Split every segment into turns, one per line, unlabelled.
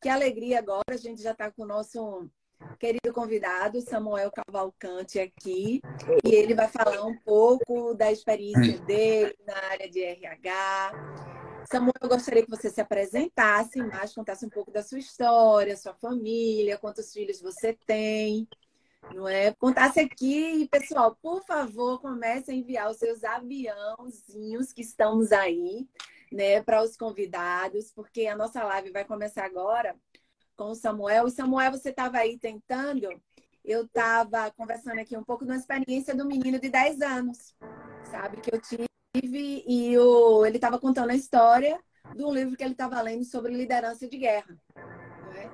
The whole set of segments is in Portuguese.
Que alegria agora, a gente já está com o nosso querido convidado, Samuel Cavalcante, aqui, e ele vai falar um pouco da experiência dele na área de RH. Samuel, eu gostaria que você se apresentasse mais, contasse um pouco da sua história, sua família, quantos filhos você tem, não é? Contasse aqui, pessoal, por favor, comece a enviar os seus aviãozinhos que estamos aí, né, para os convidados, porque a nossa live vai começar agora com o Samuel. E Samuel, você estava aí tentando, eu estava conversando aqui um pouco da experiência do menino de 10 anos, sabe? Que eu tive, e o, ele estava contando a história de um livro que ele estava lendo sobre liderança de guerra. Né?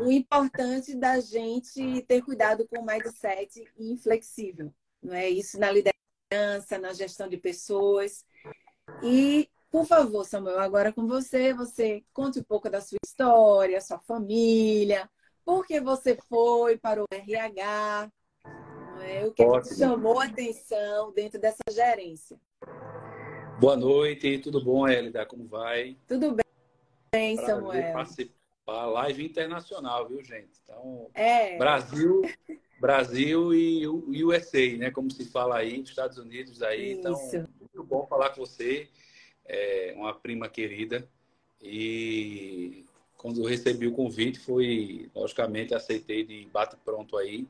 O importante da gente ter cuidado com o mindset inflexível, não é? Isso na liderança, na gestão de pessoas. E por favor, Samuel, agora com você, você conte um pouco da sua história, sua família, por que você foi para o RH, é? o que, que te chamou a atenção dentro dessa gerência.
Boa noite, tudo bom, Elida? Como vai?
Tudo bem, Prazer Samuel.
Participar live internacional, viu, gente? Então, é. Brasil, Brasil e USA, né? Como se fala aí, Estados Unidos aí. Então, Isso. Então, muito bom falar com você é uma prima querida. E quando eu recebi o convite, foi, logicamente, aceitei de bate pronto aí.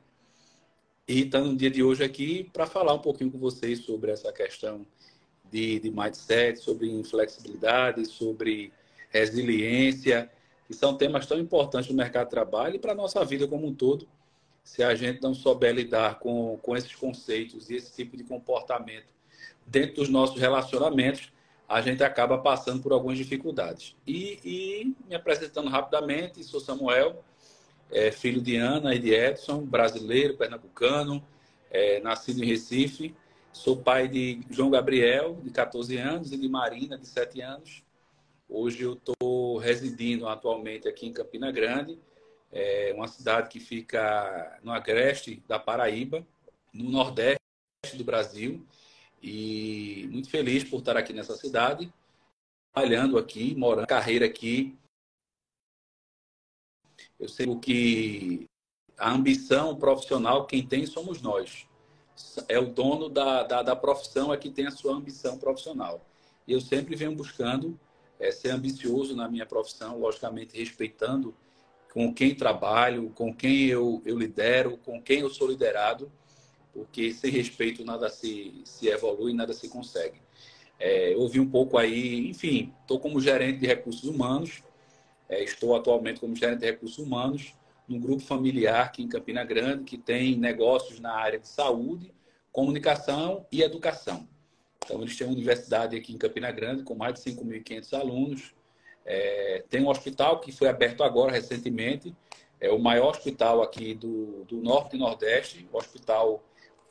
E estando no dia de hoje aqui para falar um pouquinho com vocês sobre essa questão de, de mindset, sobre inflexibilidade, sobre resiliência, que são temas tão importantes no mercado de trabalho e para a nossa vida como um todo. Se a gente não souber lidar com, com esses conceitos e esse tipo de comportamento dentro dos nossos relacionamentos, a gente acaba passando por algumas dificuldades. E, e me apresentando rapidamente, sou Samuel, é, filho de Ana e de Edson, brasileiro, pernambucano, é, nascido em Recife. Sou pai de João Gabriel, de 14 anos, e de Marina, de 7 anos. Hoje eu estou residindo atualmente aqui em Campina Grande, é uma cidade que fica no agreste da Paraíba, no nordeste do Brasil. E muito feliz por estar aqui nessa cidade, trabalhando aqui, morando, carreira aqui. Eu sei que a ambição profissional, quem tem somos nós. É o dono da, da, da profissão é que tem a sua ambição profissional. E eu sempre venho buscando é, ser ambicioso na minha profissão, logicamente respeitando com quem trabalho, com quem eu, eu lidero, com quem eu sou liderado porque sem respeito nada se, se evolui, nada se consegue. É, ouvi um pouco aí, enfim, estou como gerente de recursos humanos, é, estou atualmente como gerente de recursos humanos num grupo familiar aqui em Campina Grande que tem negócios na área de saúde, comunicação e educação. Então, eles têm uma universidade aqui em Campina Grande com mais de 5.500 alunos. É, tem um hospital que foi aberto agora, recentemente, é o maior hospital aqui do, do Norte e Nordeste, o hospital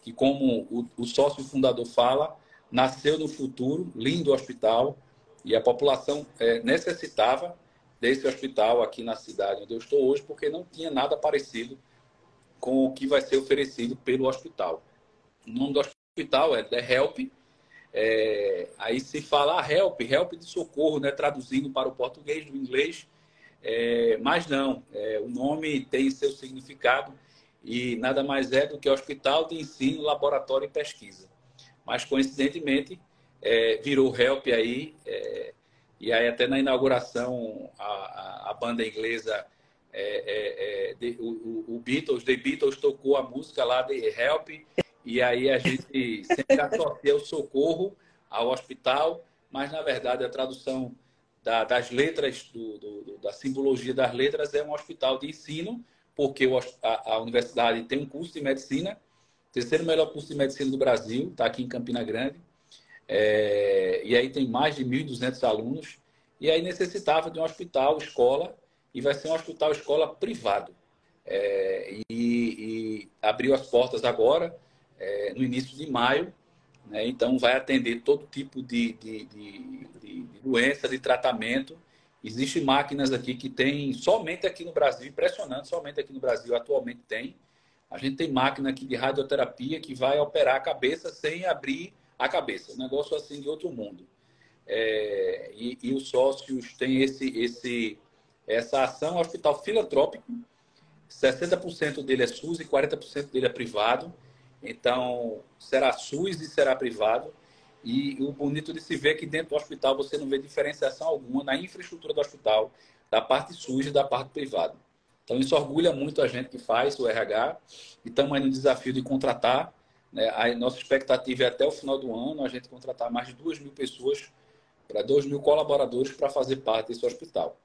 que, como o, o sócio fundador fala, nasceu no futuro, lindo hospital, e a população é, necessitava desse hospital aqui na cidade onde eu estou hoje, porque não tinha nada parecido com o que vai ser oferecido pelo hospital. O nome do hospital é The Help. É, aí se fala ah, help, help de socorro, né, traduzindo para o português, do inglês, é, mas não, é, o nome tem seu significado e nada mais é do que Hospital de Ensino, Laboratório e Pesquisa. Mas, coincidentemente, é, virou HELP aí, é, e aí até na inauguração a, a, a banda inglesa, é, é, é de, o, o, Beatles, The Beatles tocou a música lá de Help, e aí a gente sempre associa o socorro ao hospital, mas na verdade a tradução da, das letras, do, do, da simbologia das letras é um hospital de ensino, porque a, universidade tem um curso de medicina, terceiro melhor curso de medicina do Brasil, está aqui em Campina Grande. É, e aí tem mais de 1.200 alunos. E aí necessitava de um hospital, escola, e vai ser um hospital, escola privado. É, e, e, abriu as portas agora, é, no início de maio. Né? Então, vai atender todo tipo de, de, de, de doença, de tratamento Existem máquinas aqui que tem, somente aqui no Brasil, impressionante, somente aqui no Brasil atualmente tem. A gente tem máquina aqui de radioterapia que vai operar a cabeça sem abrir a cabeça. Um negócio assim de outro mundo. É, e, e, os sócios têm esse, esse, Essa ação hospital filantrópico, 60% dele é SUS e 40% dele é privado. Então, será SUS e será privado. E o bonito de se ver é que dentro do hospital você não vê diferenciação alguma na infraestrutura do hospital, da parte SUS e da parte privada. Então, isso orgulha muito a gente que faz o RH e estamos aí no desafio de contratar. Né? A nossa expectativa é até o final do ano a gente contratar mais de 2 mil pessoas, para 2 mil colaboradores para fazer parte desse hospital.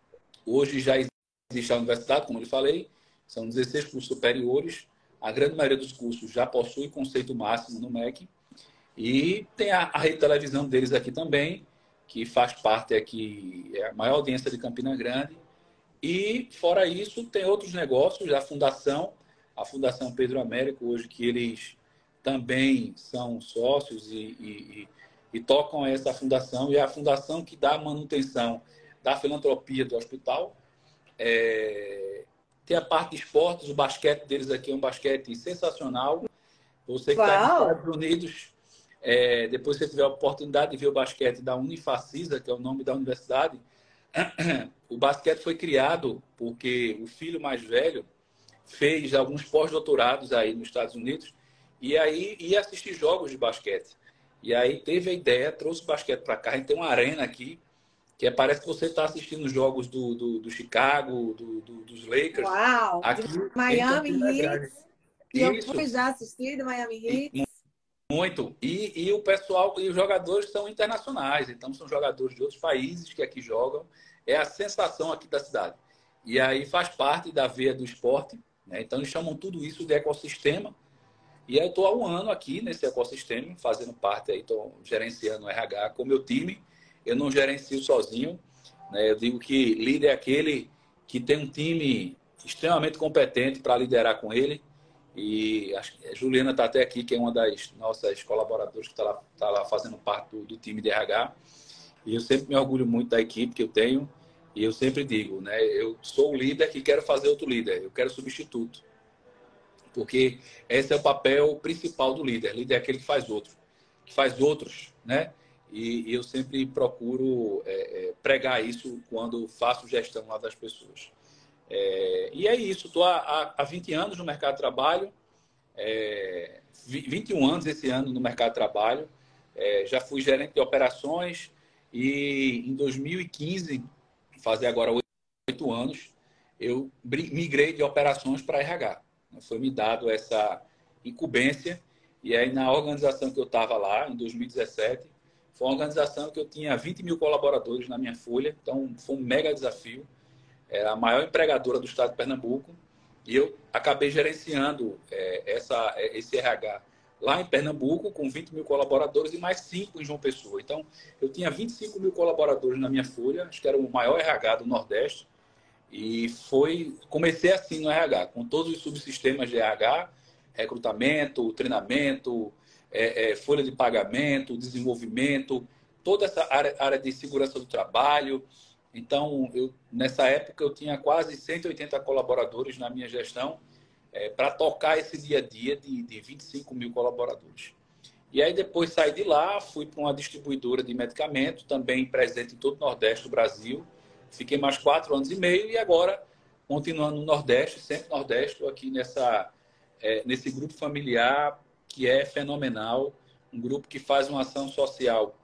Hoje já existe a universidade, como eu falei, são 16 cursos superiores. A grande maioria dos cursos já possui conceito máximo no MEC. E tem a, a rede de televisão deles aqui também, que faz parte aqui, é a maior audiência de Campina Grande. E, fora isso, tem outros negócios, a Fundação, a Fundação Pedro Américo, hoje que eles também são sócios e, e, e, tocam essa fundação, e é a fundação que dá manutenção da filantropia do hospital. É... Tem a parte de esportes, o basquete deles aqui é um basquete sensacional. Você que está nos Estados Unidos, é... depois você tiver a oportunidade de ver o basquete da Unifacisa, que é o nome da universidade, o basquete foi criado porque o filho mais velho fez alguns pós-doutorados aí nos Estados Unidos e aí ia assistir jogos de basquete. E aí teve a ideia, trouxe o basquete para cá. A gente tem uma arena aqui que é, parece que você está assistindo jogos do, do, do Chicago, do, do, dos Lakers.
Uau! Aqui, Miami Heat. E eu fui já assistir do Miami Heat.
Muito. E, e o pessoal, e os jogadores são internacionais, então são jogadores de outros países que aqui jogam. É a sensação aqui da cidade. E aí faz parte da veia do esporte. Né? Então eles chamam tudo isso de ecossistema. E aí eu estou há um ano aqui nesse ecossistema, fazendo parte aí, estou gerenciando o RH com o meu time. Eu não gerencio sozinho. Né? Eu digo que líder é aquele que tem um time extremamente competente para liderar com ele e a Juliana está até aqui, que é uma das nossas colaboradoras que está lá, tá lá fazendo parte do, do, time de RH. E eu sempre me orgulho muito da equipe que eu tenho. E eu sempre digo, né? Eu sou o líder que quero fazer outro líder. Eu quero substituto. Porque esse é o papel principal do líder. Líder é aquele que faz outro. Que faz outros, né? E, e eu sempre procuro é, é, pregar isso quando faço gestão lá das pessoas. É, e é isso, estou há, há 20 anos no mercado de trabalho, é, 21 anos esse ano no mercado de trabalho, é, já fui gerente de operações e em 2015, fazer agora oito anos, eu migrei de operações para RH. Foi me dado essa incumbência e aí na organização que eu estava lá, em 2017, foi uma organização que eu tinha 20 mil colaboradores na minha folha, então foi um mega desafio é a maior empregadora do estado de Pernambuco, e eu acabei gerenciando é, essa, é, esse RH lá em Pernambuco, com 20 mil colaboradores e mais 5 em João Pessoa. Então, eu tinha 25 mil colaboradores na minha folha, acho que era o maior RH do Nordeste, e foi comecei assim no RH, com todos os subsistemas de RH, recrutamento, treinamento, é, é, folha de pagamento, desenvolvimento, toda essa área, área de segurança do trabalho, então, eu, nessa época, eu tinha quase 180 colaboradores na minha gestão é, para tocar esse dia a dia de, de 25 mil colaboradores. E aí, depois saí de lá, fui para uma distribuidora de medicamento, também presente em todo o Nordeste do Brasil. Fiquei mais quatro anos e meio e agora, continuando no Nordeste, sempre Nordeste, aqui nessa, é, nesse grupo familiar que é fenomenal, um grupo que faz uma ação social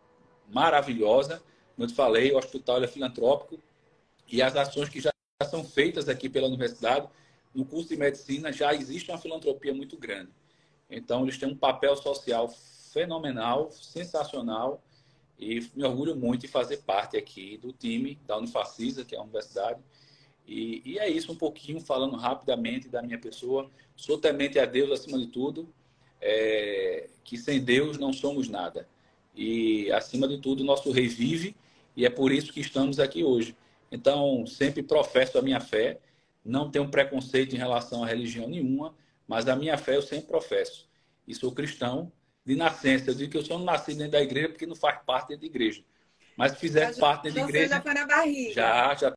maravilhosa como eu te falei, o hospital é filantrópico e as ações que já são feitas aqui pela universidade, no curso de medicina já existe uma filantropia muito grande. Então, eles têm um papel social fenomenal, sensacional, e me orgulho muito de fazer parte aqui do time da Unifacisa, que é a universidade. E, e, é isso, um pouquinho, falando rapidamente da minha pessoa. Sou temente a Deus acima de tudo, é, que sem Deus não somos nada. E, acima de tudo, nosso rei vive e é por isso que estamos aqui hoje. Então, sempre professo a minha fé, não tenho preconceito em relação a religião nenhuma, mas a minha fé eu sempre professo. E sou cristão de nascença. Eu digo que eu só não nasci dentro da igreja porque não faz parte da igreja. Mas se fizer já, parte dentro da igreja.
já foi na barriga.
Já, já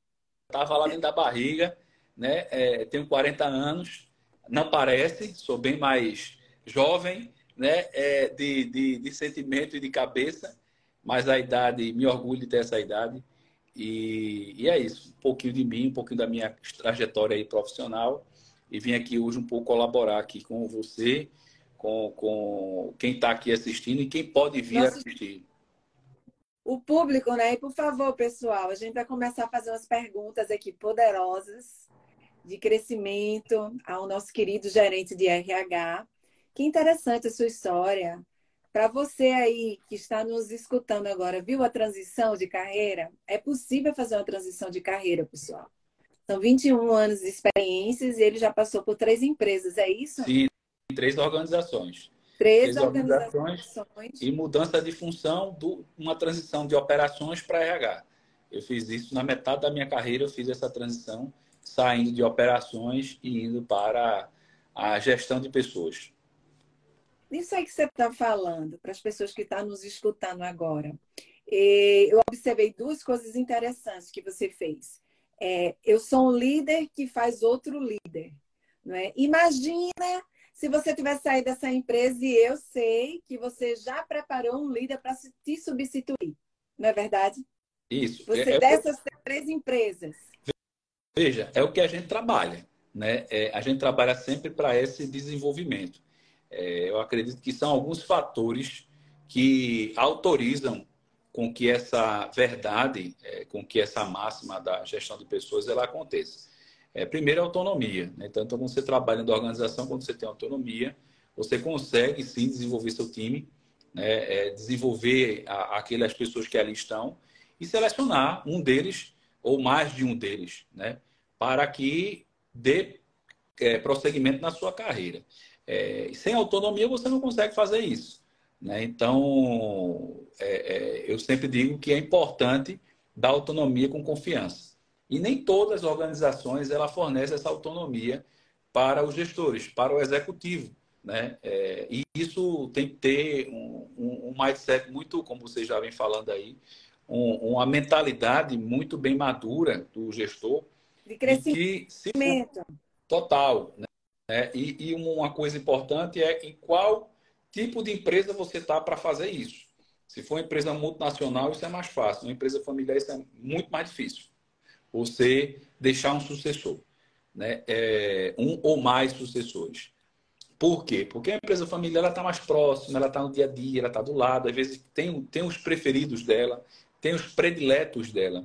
estava lá dentro da barriga. Né? É, tenho 40 anos, não parece, sou bem mais jovem, né? É, de, de, de sentimento e de cabeça mas a idade, me orgulho de ter essa idade. E, e, é isso, um pouquinho de mim, um pouquinho da minha trajetória aí profissional. E vim aqui hoje um pouco colaborar aqui com você, com, com quem está aqui assistindo e quem pode vir Nossa, assistir.
O público, né? E por favor, pessoal, a gente vai começar a fazer umas perguntas aqui poderosas de crescimento ao nosso querido gerente de RH. Que interessante a sua história. Para você aí que está nos escutando agora, viu a transição de carreira? É possível fazer uma transição de carreira, pessoal. São 21 anos de experiências e ele já passou por três empresas, é isso?
Sim, três organizações.
Três, três organizações. organizações.
E mudança de função, do, uma transição de operações para RH. Eu fiz isso na metade da minha carreira, eu fiz essa transição, saindo de operações e indo para a gestão de pessoas.
Isso aí que você está falando, para as pessoas que estão nos escutando agora. Eu observei duas coisas interessantes que você fez. É, eu sou um líder que faz outro líder. Não é? Imagina se você tivesse saído dessa empresa e eu sei que você já preparou um líder para te substituir. Não é verdade?
Isso.
Você é, é dessas três empresas.
Veja, é o que a gente trabalha. Né? É, a gente trabalha sempre para esse desenvolvimento. É, eu acredito que são alguns fatores que autorizam com que essa verdade, é, com que essa máxima da gestão de pessoas ela aconteça. É, primeiro, autonomia. Né? Tanto quando você trabalha na organização, quando você tem autonomia, você consegue sim desenvolver seu time, né? é, desenvolver a, aquelas pessoas que ali estão e selecionar um deles ou mais de um deles, né? para que dê é, prosseguimento na sua carreira. É, sem autonomia você não consegue fazer isso. Né? Então, é, é, eu sempre digo que é importante dar autonomia com confiança. E nem todas as organizações ela fornece essa autonomia para os gestores, para o executivo. Né? É, e isso tem que ter um, um, um, mindset muito, como você já vem falando aí, um, uma mentalidade muito bem madura do gestor.
De crescimento.
Que, total. Né? Né? E, e uma coisa importante é em qual tipo de empresa você está para fazer isso. Se for uma empresa multinacional, isso é mais fácil. Uma empresa familiar, isso é muito mais difícil. Você deixar um sucessor, né? É, um ou mais sucessores. Por quê? Porque a empresa familiar está mais próxima, ela está no dia a dia, ela está do lado. Às vezes tem, tem os preferidos dela, tem os prediletos dela.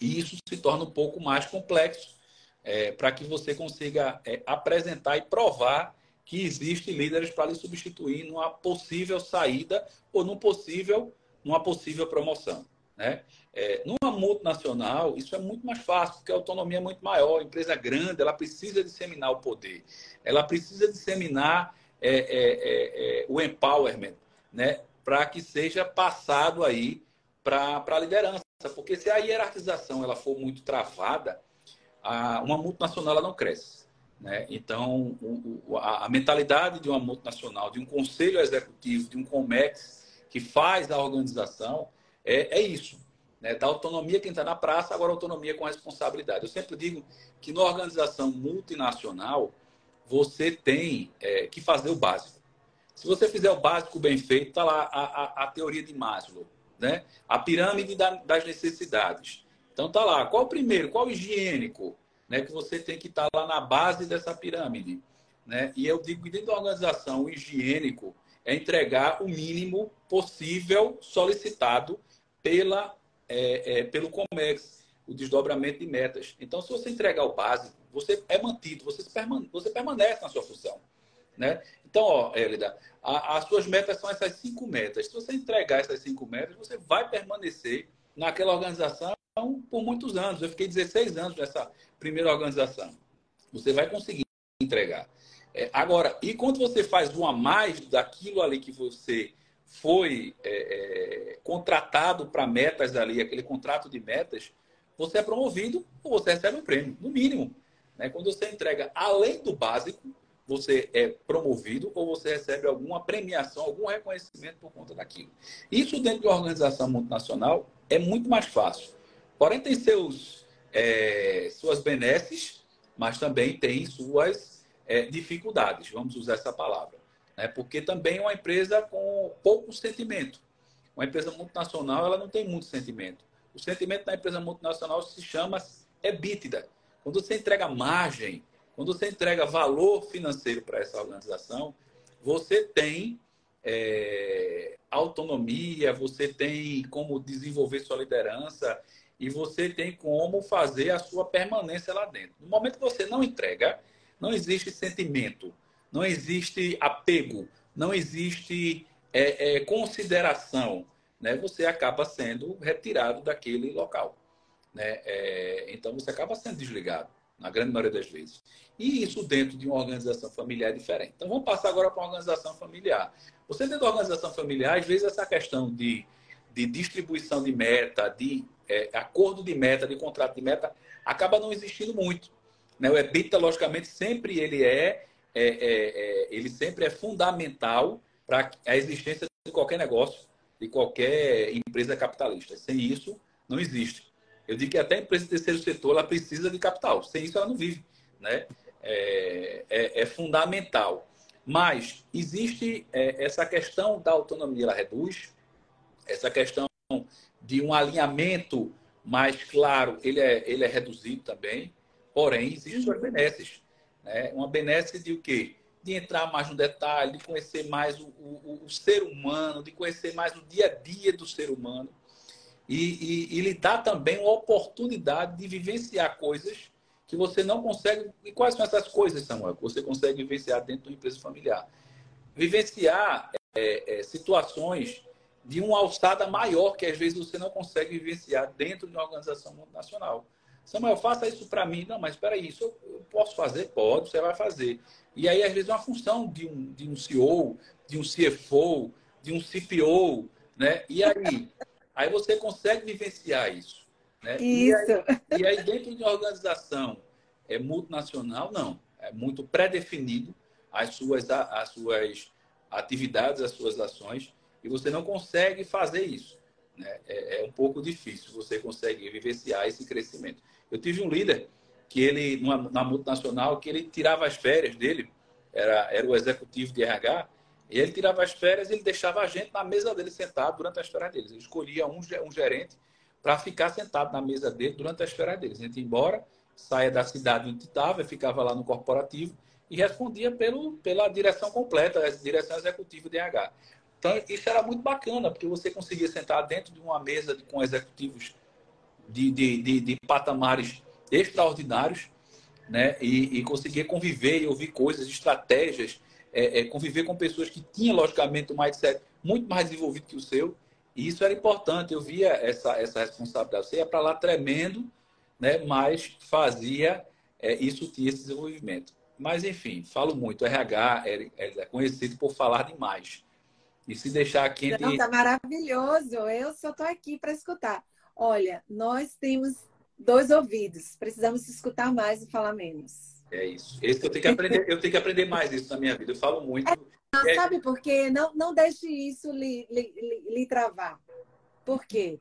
E isso se torna um pouco mais complexo é, para que você consiga é, apresentar e provar que existem líderes para lhe substituir numa possível saída ou num possível, numa possível promoção. Né? É, numa multinacional, isso é muito mais fácil, porque a autonomia é muito maior. A empresa grande, ela precisa disseminar o poder. Ela precisa disseminar é, é, é, é o empowerment, né? para que seja passado aí para a liderança. Porque se a hierarquização ela for muito travada, a, uma multinacional não cresce. Né? Então, o, o, a, a, mentalidade de uma multinacional, de um conselho executivo, de um COMEX que faz a organização, é, é isso. Né? Da autonomia quem está na praça, agora autonomia com responsabilidade. Eu sempre digo que na organização multinacional, você tem é, que fazer o básico. Se você fizer o básico bem feito, está lá a, a, a, teoria de Maslow, né? a pirâmide da, das necessidades. Então tá lá, qual o primeiro, qual o higiênico, né, que você tem que estar tá lá na base dessa pirâmide, né? E eu digo que dentro da organização, o higiênico é entregar o mínimo possível solicitado pela é, é, pelo Comex, o desdobramento de metas. Então, se você entregar o básico, você é mantido, você, permane você permanece na sua função. Né? Então, ó, Hélida, a, as suas metas são essas cinco metas. Se você entregar essas cinco metas, você vai permanecer naquela organização por muitos anos. Eu fiquei 16 anos nessa primeira organização. Você vai conseguir entregar. É, agora, e quando você faz um a mais daquilo ali que você foi é, é, contratado para metas ali, aquele contrato de metas, você é promovido ou você recebe um prêmio, no mínimo. Né? Quando você entrega além do básico, você é promovido ou você recebe alguma premiação, algum reconhecimento por conta daquilo. Isso dentro de uma organização multinacional é muito mais fácil. Porém, tem seus, é, suas benesses, mas também tem suas é, dificuldades, vamos usar essa palavra. Né? Porque também é uma empresa com pouco sentimento. Uma empresa multinacional ela não tem muito sentimento. O sentimento da empresa multinacional se chama EBITDA. Quando você entrega margem, quando você entrega valor financeiro para essa organização, você tem é, autonomia, você tem como desenvolver sua liderança e você tem como fazer a sua permanência lá dentro. No momento que você não entrega, não existe sentimento, não existe apego, não existe é, é, consideração, né? Você acaba sendo retirado daquele local, né? É, então você acaba sendo desligado na grande maioria das vezes. E isso dentro de uma organização familiar é diferente. Então vamos passar agora para uma organização familiar. Você dentro da organização familiar, às vezes essa questão de, de distribuição de meta, de é, acordo de meta, de contrato de meta, acaba não existindo muito. Né? O EBITDA, logicamente, sempre ele é, é, é, é ele sempre é fundamental para a existência de qualquer negócio, de qualquer empresa capitalista. Sem isso, não existe. Eu digo que até a empresa do terceiro setor ela precisa de capital. Sem isso, ela não vive. Né? É, é, é fundamental. Mas existe é, essa questão da autonomia, ela reduz, essa questão de um alinhamento mais claro, ele é, ele é reduzido também, porém, existem suas benesses. Né? Uma benesse de o quê? De entrar mais no detalhe, de conhecer mais o, o, o ser humano, de conhecer mais o dia a dia do ser humano. E, e, e lhe dá também uma oportunidade de vivenciar coisas que você não consegue. E quais são essas coisas, Samuel, que você consegue vivenciar dentro de uma empresa familiar? Vivenciar é, é, situações de uma alçada maior que às vezes você não consegue vivenciar dentro de uma organização multinacional. Samuel, faça isso para mim. Não, mas espera aí, isso eu posso fazer? Pode, você vai fazer. E aí, às vezes, é uma função de um, de um CEO, de um CFO, de um CPO, né? E aí? Aí você consegue vivenciar isso. Né?
Isso.
E aí, e aí, dentro de uma organização é, multinacional, não. É muito pré-definido as suas, as suas atividades, as suas ações e você não consegue fazer isso. Né? É, é, um pouco difícil você consegue vivenciar esse crescimento. Eu tive um líder que ele, numa, na multinacional, que ele tirava as férias dele, era, era o executivo de RH, e ele tirava as férias e ele deixava a gente na mesa dele sentado durante as férias deles. Ele escolhia um, um gerente para ficar sentado na mesa dele durante as férias deles. A gente ia embora, saia da cidade onde estava, ficava lá no corporativo e respondia pelo, pela direção completa, a direção executiva de RH. Então, isso era muito bacana, porque você conseguia sentar dentro de uma mesa com executivos de, de, de, de patamares extraordinários, né? E, e conseguir conviver e ouvir coisas, estratégias, é, é, conviver com pessoas que tinham, logicamente, um mindset muito mais desenvolvido que o seu. E isso era importante. Eu via essa, essa responsabilidade. Você ia para lá tremendo, né? mas fazia, é, isso tinha esse desenvolvimento. Mas, enfim, falo muito. O RH é, é conhecido por falar demais. E se deixar aqui.
Não, tá maravilhoso. Eu só tô aqui para escutar. Olha, nós temos dois ouvidos. Precisamos escutar mais e falar menos.
É isso. Esse que eu tenho que aprender. eu tenho que aprender mais isso na minha vida. Eu falo muito. É,
não, é... Sabe por quê? Não, não deixe isso lhe, lhe, lhe, lhe travar. Por quê?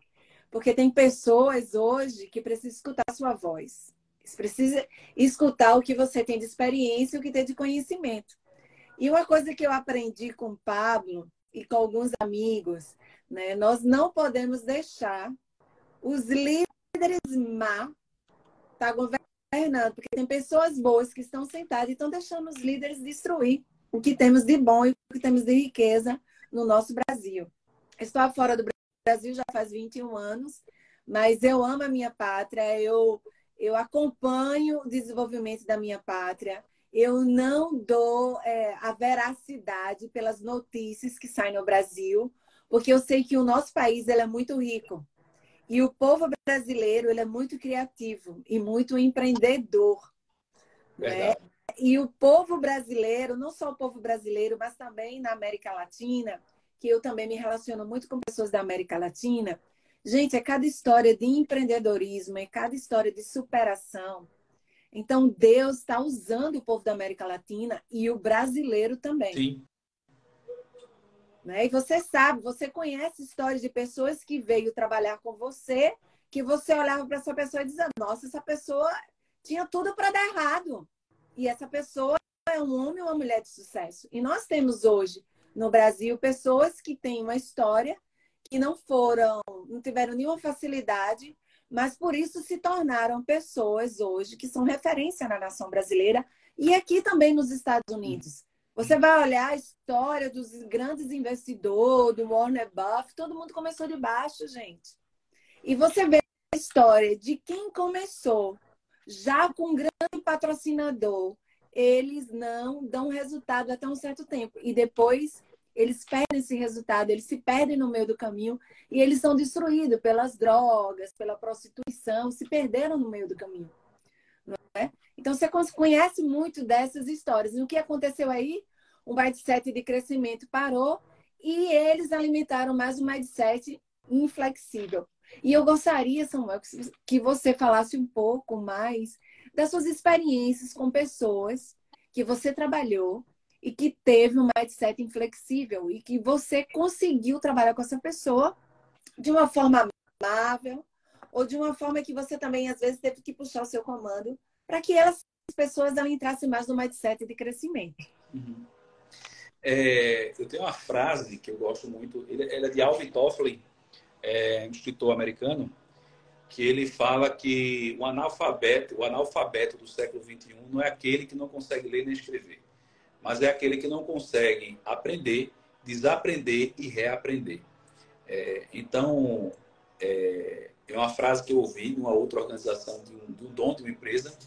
Porque tem pessoas hoje que precisam escutar a sua voz. Precisa escutar o que você tem de experiência e o que tem de conhecimento. E uma coisa que eu aprendi com o Pablo e com alguns amigos, né? Nós não podemos deixar os líderes má tá governando, porque tem pessoas boas que estão sentadas e estão deixando os líderes destruir o que temos de bom e o que temos de riqueza no nosso Brasil. Estou fora do Brasil já faz 21 anos, mas eu amo a minha pátria, eu, eu acompanho o desenvolvimento da minha pátria, eu não dou é, a veracidade pelas notícias que saem no Brasil, porque eu sei que o nosso país ele é muito rico. E o povo brasileiro ele é muito criativo e muito empreendedor. Né? E o povo brasileiro, não só o povo brasileiro, mas também na América Latina, que eu também me relaciono muito com pessoas da América Latina. Gente, é cada história de empreendedorismo, é cada história de superação então, Deus está usando o povo da América Latina e o brasileiro também.
Sim.
Né? E você sabe, você conhece histórias de pessoas que veio trabalhar com você, que você olhava para essa pessoa e dizia: Nossa, essa pessoa tinha tudo para dar errado. E essa pessoa é um homem ou uma mulher de sucesso. E nós temos hoje no Brasil pessoas que têm uma história que não foram, não tiveram nenhuma facilidade, mas por isso se tornaram pessoas hoje que são referência na nação brasileira e aqui também nos Estados Unidos. Você vai olhar a história dos grandes investidores, do Warner Buffett, todo mundo começou de baixo, gente. E você vê a história de quem começou já com um grande patrocinador, eles não dão resultado até um certo tempo. E depois eles perdem esse resultado, eles se perdem no meio do caminho e eles são destruídos pelas drogas, pela prostituição, se perderam no meio do caminho. É? Então você conhece muito dessas histórias. E o que aconteceu aí? O mindset de crescimento parou e eles alimentaram mais um mindset inflexível. E eu gostaria, Samuel, que você falasse um pouco mais das suas experiências com pessoas que você trabalhou e que teve um mindset inflexível e que você conseguiu trabalhar com essa pessoa de uma forma amável ou de uma forma que você também às vezes teve que puxar o seu comando para que as pessoas não entrassem mais no mindset de crescimento. Uhum.
É, eu tenho uma frase que eu gosto muito, ela é de Alvin Tofflin, é, um escritor americano, que ele fala que o analfabeto, o analfabeto do século XXI não é aquele que não consegue ler nem escrever, mas é aquele que não consegue aprender, desaprender e reaprender. É, então, é, é, uma frase que eu ouvi de uma outra organização, de um, de um dono de uma empresa,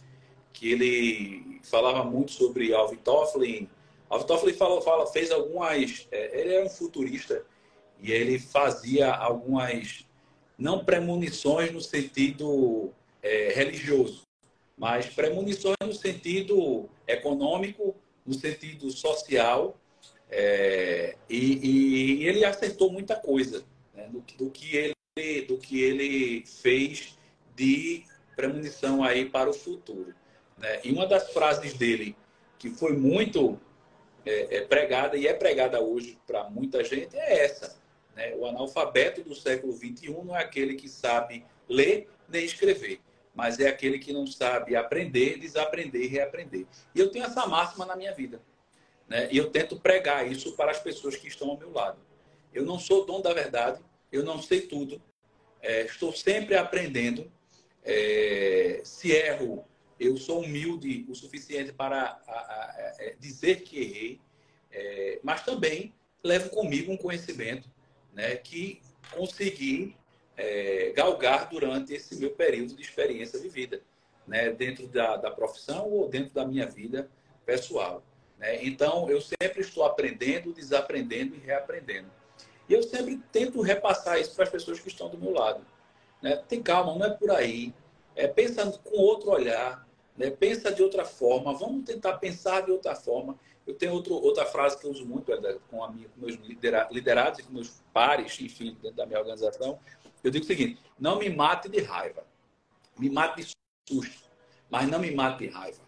que ele falava muito sobre Alvin Tofflin. Alvin Tofflin fala, fala, fez algumas... É, ele era um futurista e ele fazia algumas, não premonições no sentido é, religioso, mas premonições no sentido econômico, no sentido social, é, e, e, ele acertou muita coisa né, do, do, que ele, do que ele fez de premonição aí para o futuro. Né? E uma das frases dele, que foi muito é, é pregada e é pregada hoje para muita gente, é essa. Né? O analfabeto do século XXI não é aquele que sabe ler nem escrever, mas é aquele que não sabe aprender, desaprender e reaprender. E eu tenho essa máxima na minha vida. Né? E eu tento pregar isso para as pessoas que estão ao meu lado. Eu não sou dono da verdade, eu não sei tudo, é, estou sempre aprendendo. É, se erro, eu sou humilde o suficiente para a, a, a, é, dizer que errei, é, mas também levo comigo um conhecimento né, que consegui é, galgar durante esse meu período de experiência de vida, né, dentro da, da profissão ou dentro da minha vida pessoal. Né? Então, eu sempre estou aprendendo, desaprendendo e reaprendendo. E eu sempre tento repassar isso para as pessoas que estão do meu lado. Né? Tem calma, não é por aí. É, pensa com outro olhar, né? pensa de outra forma, vamos tentar pensar de outra forma. Eu tenho outro, outra frase que eu uso muito é com, a minha, com meus liderados e com meus pares, enfim, dentro da minha organização. Eu digo o seguinte: não me mate de raiva, me mate de susto, mas não me mate de raiva.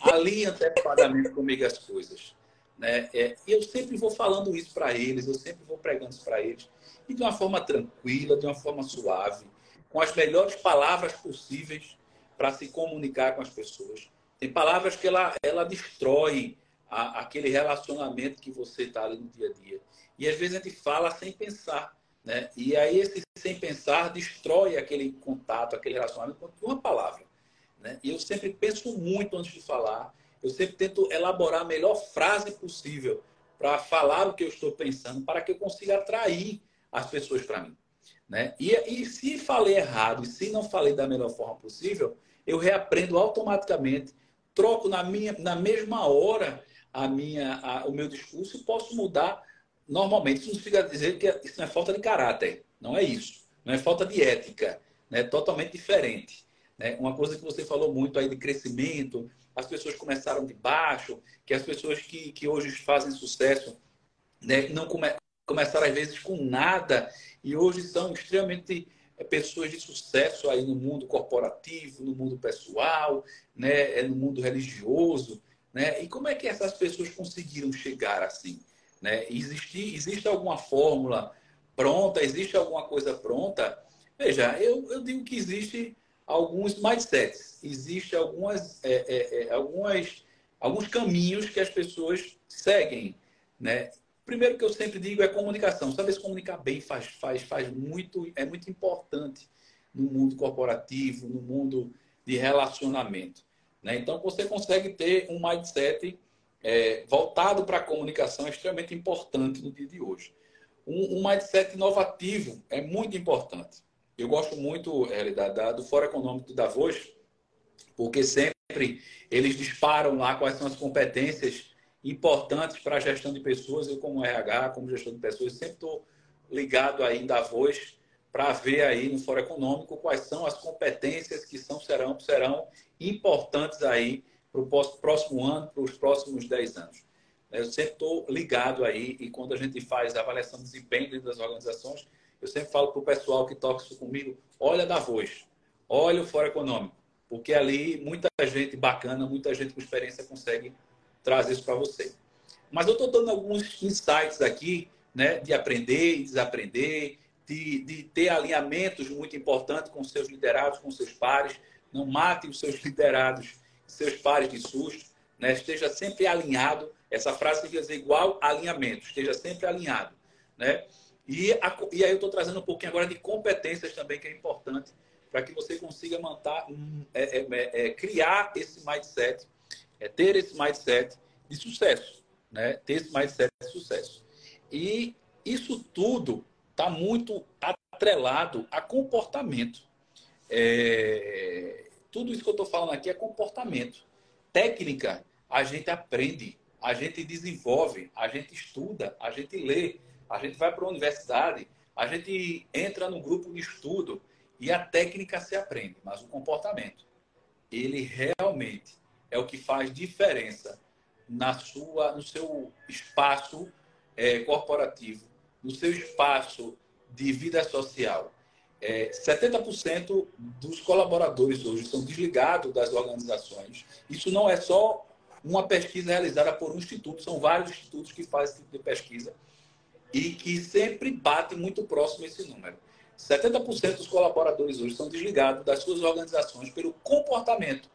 Alinhe antecipadamente comigo as coisas. Né? É, e eu sempre vou falando isso para eles, eu sempre vou pregando isso para eles. E de uma forma tranquila, de uma forma suave, com as melhores palavras possíveis para se comunicar com as pessoas. Tem palavras que ela, ela destrói a, aquele relacionamento que você está ali no dia a dia. E às vezes a gente fala sem pensar. Né? E aí esse sem pensar destrói aquele contato, aquele relacionamento com uma palavra. Né? E eu sempre penso muito antes de falar. Eu sempre tento elaborar a melhor frase possível para falar o que eu estou pensando, para que eu consiga atrair as pessoas para mim. Né? E, e se falei errado e se não falei da melhor forma possível, eu reaprendo automaticamente, troco na, minha, na mesma hora a minha, a, o meu discurso e posso mudar normalmente. Isso não significa dizer que isso não é falta de caráter. Não é isso. Não é falta de ética. É totalmente diferente. Né? Uma coisa que você falou muito aí de crescimento, as pessoas começaram de baixo, que as pessoas que, que hoje fazem sucesso né, não come, começaram às vezes com nada e hoje são extremamente é, pessoas de sucesso aí no mundo corporativo, no mundo pessoal, né, é, no mundo religioso. Né? E como é que essas pessoas conseguiram chegar assim? Né? Existe, existe alguma fórmula pronta? Existe alguma coisa pronta? Veja, eu, eu digo que existe alguns mindsets, existe algumas, é, é, é, algumas, alguns caminhos que as pessoas seguem, né? primeiro que eu sempre digo é comunicação. Saber se comunicar bem faz, faz, faz muito, é muito importante no mundo corporativo, no mundo de relacionamento. Né? Então, você consegue ter um mindset é, voltado para a comunicação é extremamente importante no dia de hoje. Um, um mindset inovativo é muito importante. Eu gosto muito, realidade, da, do Fórum Econômico da Voz, porque sempre eles disparam lá quais são as competências importantes para a gestão de pessoas. Eu, como RH, como gestor de pessoas, sempre estou ligado aí da Voz para ver aí no Fórum Econômico quais são as competências que são, serão, serão importantes aí para o próximo ano, para os próximos 10 anos. Eu sempre estou ligado aí e quando a gente faz a avaliação de desempenho das organizações, eu sempre falo para o pessoal que toca isso comigo, olha da voz, olha o Fórum Econômico, porque ali muita gente bacana, muita gente com experiência consegue trazer isso para você. Mas eu estou dando alguns insights aqui, né, de aprender e desaprender, de, de ter alinhamentos muito importantes com seus liderados, com seus pares. Não mate os seus liderados, seus pares de susto. Né? Esteja sempre alinhado. Essa frase devia dizer igual alinhamento. Esteja sempre alinhado. Né? E, a, e aí eu estou trazendo um pouquinho agora de competências também, que é importante, para que você consiga manter, é, é, é, é, criar esse mindset, é, ter esse mindset de sucesso. Né? Ter esse mindset de sucesso. E isso tudo está muito atrelado a comportamento. É... Tudo isso que eu estou falando aqui é comportamento. Técnica, a gente aprende, a gente desenvolve, a gente estuda, a gente lê, a gente vai para a universidade, a gente entra no grupo de estudo e a técnica se aprende, mas o comportamento, ele realmente é o que faz diferença na sua, no seu espaço é, corporativo, no seu espaço de vida social. É, 70% dos colaboradores hoje são desligados das organizações. Isso não é só uma pesquisa realizada por um instituto, são vários institutos que fazem esse tipo de pesquisa e que sempre batem muito próximo esse número. 70% dos colaboradores hoje são desligados das suas organizações pelo comportamento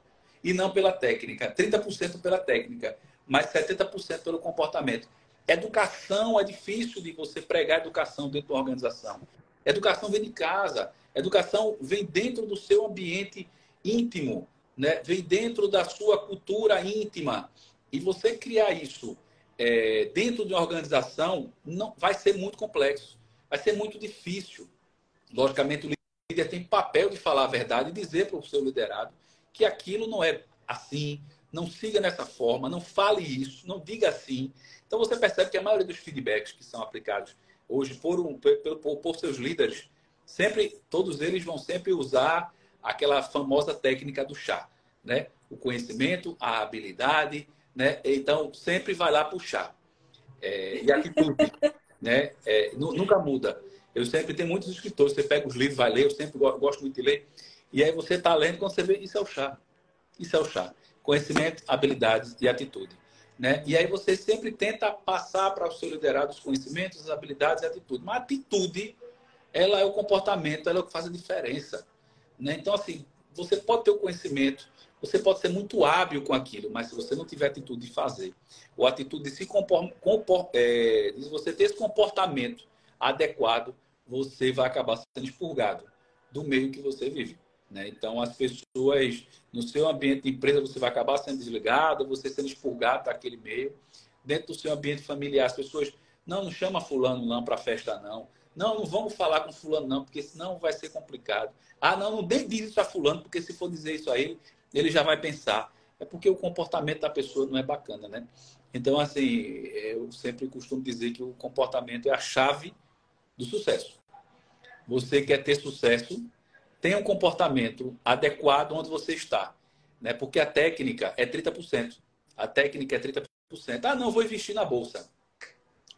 e não pela técnica. 30% pela técnica, mas 70% pelo comportamento. Educação é difícil de você pregar educação dentro da organização. Educação vem de casa. Educação vem dentro do seu ambiente íntimo, né? vem dentro da sua cultura íntima. E você criar isso é, dentro de uma organização não vai ser muito complexo, vai ser muito difícil. Logicamente, o líder tem papel de falar a verdade e dizer para o seu liderado que aquilo não é assim, não siga nessa forma, não fale isso, não diga assim. Então você percebe que a maioria dos feedbacks que são aplicados hoje por, um, por, por seus líderes, sempre, todos eles vão sempre usar aquela famosa técnica do chá, né? O conhecimento, a habilidade, né? Então sempre vai lá puxar. É, e atitude, né? É, nunca muda. Eu sempre tenho muitos escritores, você pega os livros, vai ler, eu sempre gosto muito de ler. E aí você está lendo, quando você vê, isso é o chá. Isso é o chá. Conhecimento, habilidades e atitude. Né? E aí você sempre tenta passar para o seu liderado os conhecimentos, as habilidades e a atitude. Mas a atitude, ela é o comportamento, ela é o que faz a diferença. Né? Então, assim, você pode ter o conhecimento, você pode ser muito hábil com aquilo, mas se você não tiver atitude de fazer, ou atitude de se compor, é, você ter esse comportamento adequado, você vai acabar sendo expurgado do meio que você vive. Né? Então, as pessoas, no seu ambiente de empresa, você vai acabar sendo desligado, você sendo expurgado daquele meio. Dentro do seu ambiente familiar, as pessoas, não, não chama fulano não para festa, não. Não, não vamos falar com fulano não, porque senão vai ser complicado. Ah, não, não diz isso a fulano, porque se for dizer isso a ele, ele já vai pensar. É porque o comportamento da pessoa não é bacana, né? Então, assim, eu sempre costumo dizer que o comportamento é a chave do sucesso. Você quer ter sucesso, tenha um comportamento adequado onde você está. Né? Porque a técnica é 30%. A técnica é 30%. Ah, não, vou investir na bolsa.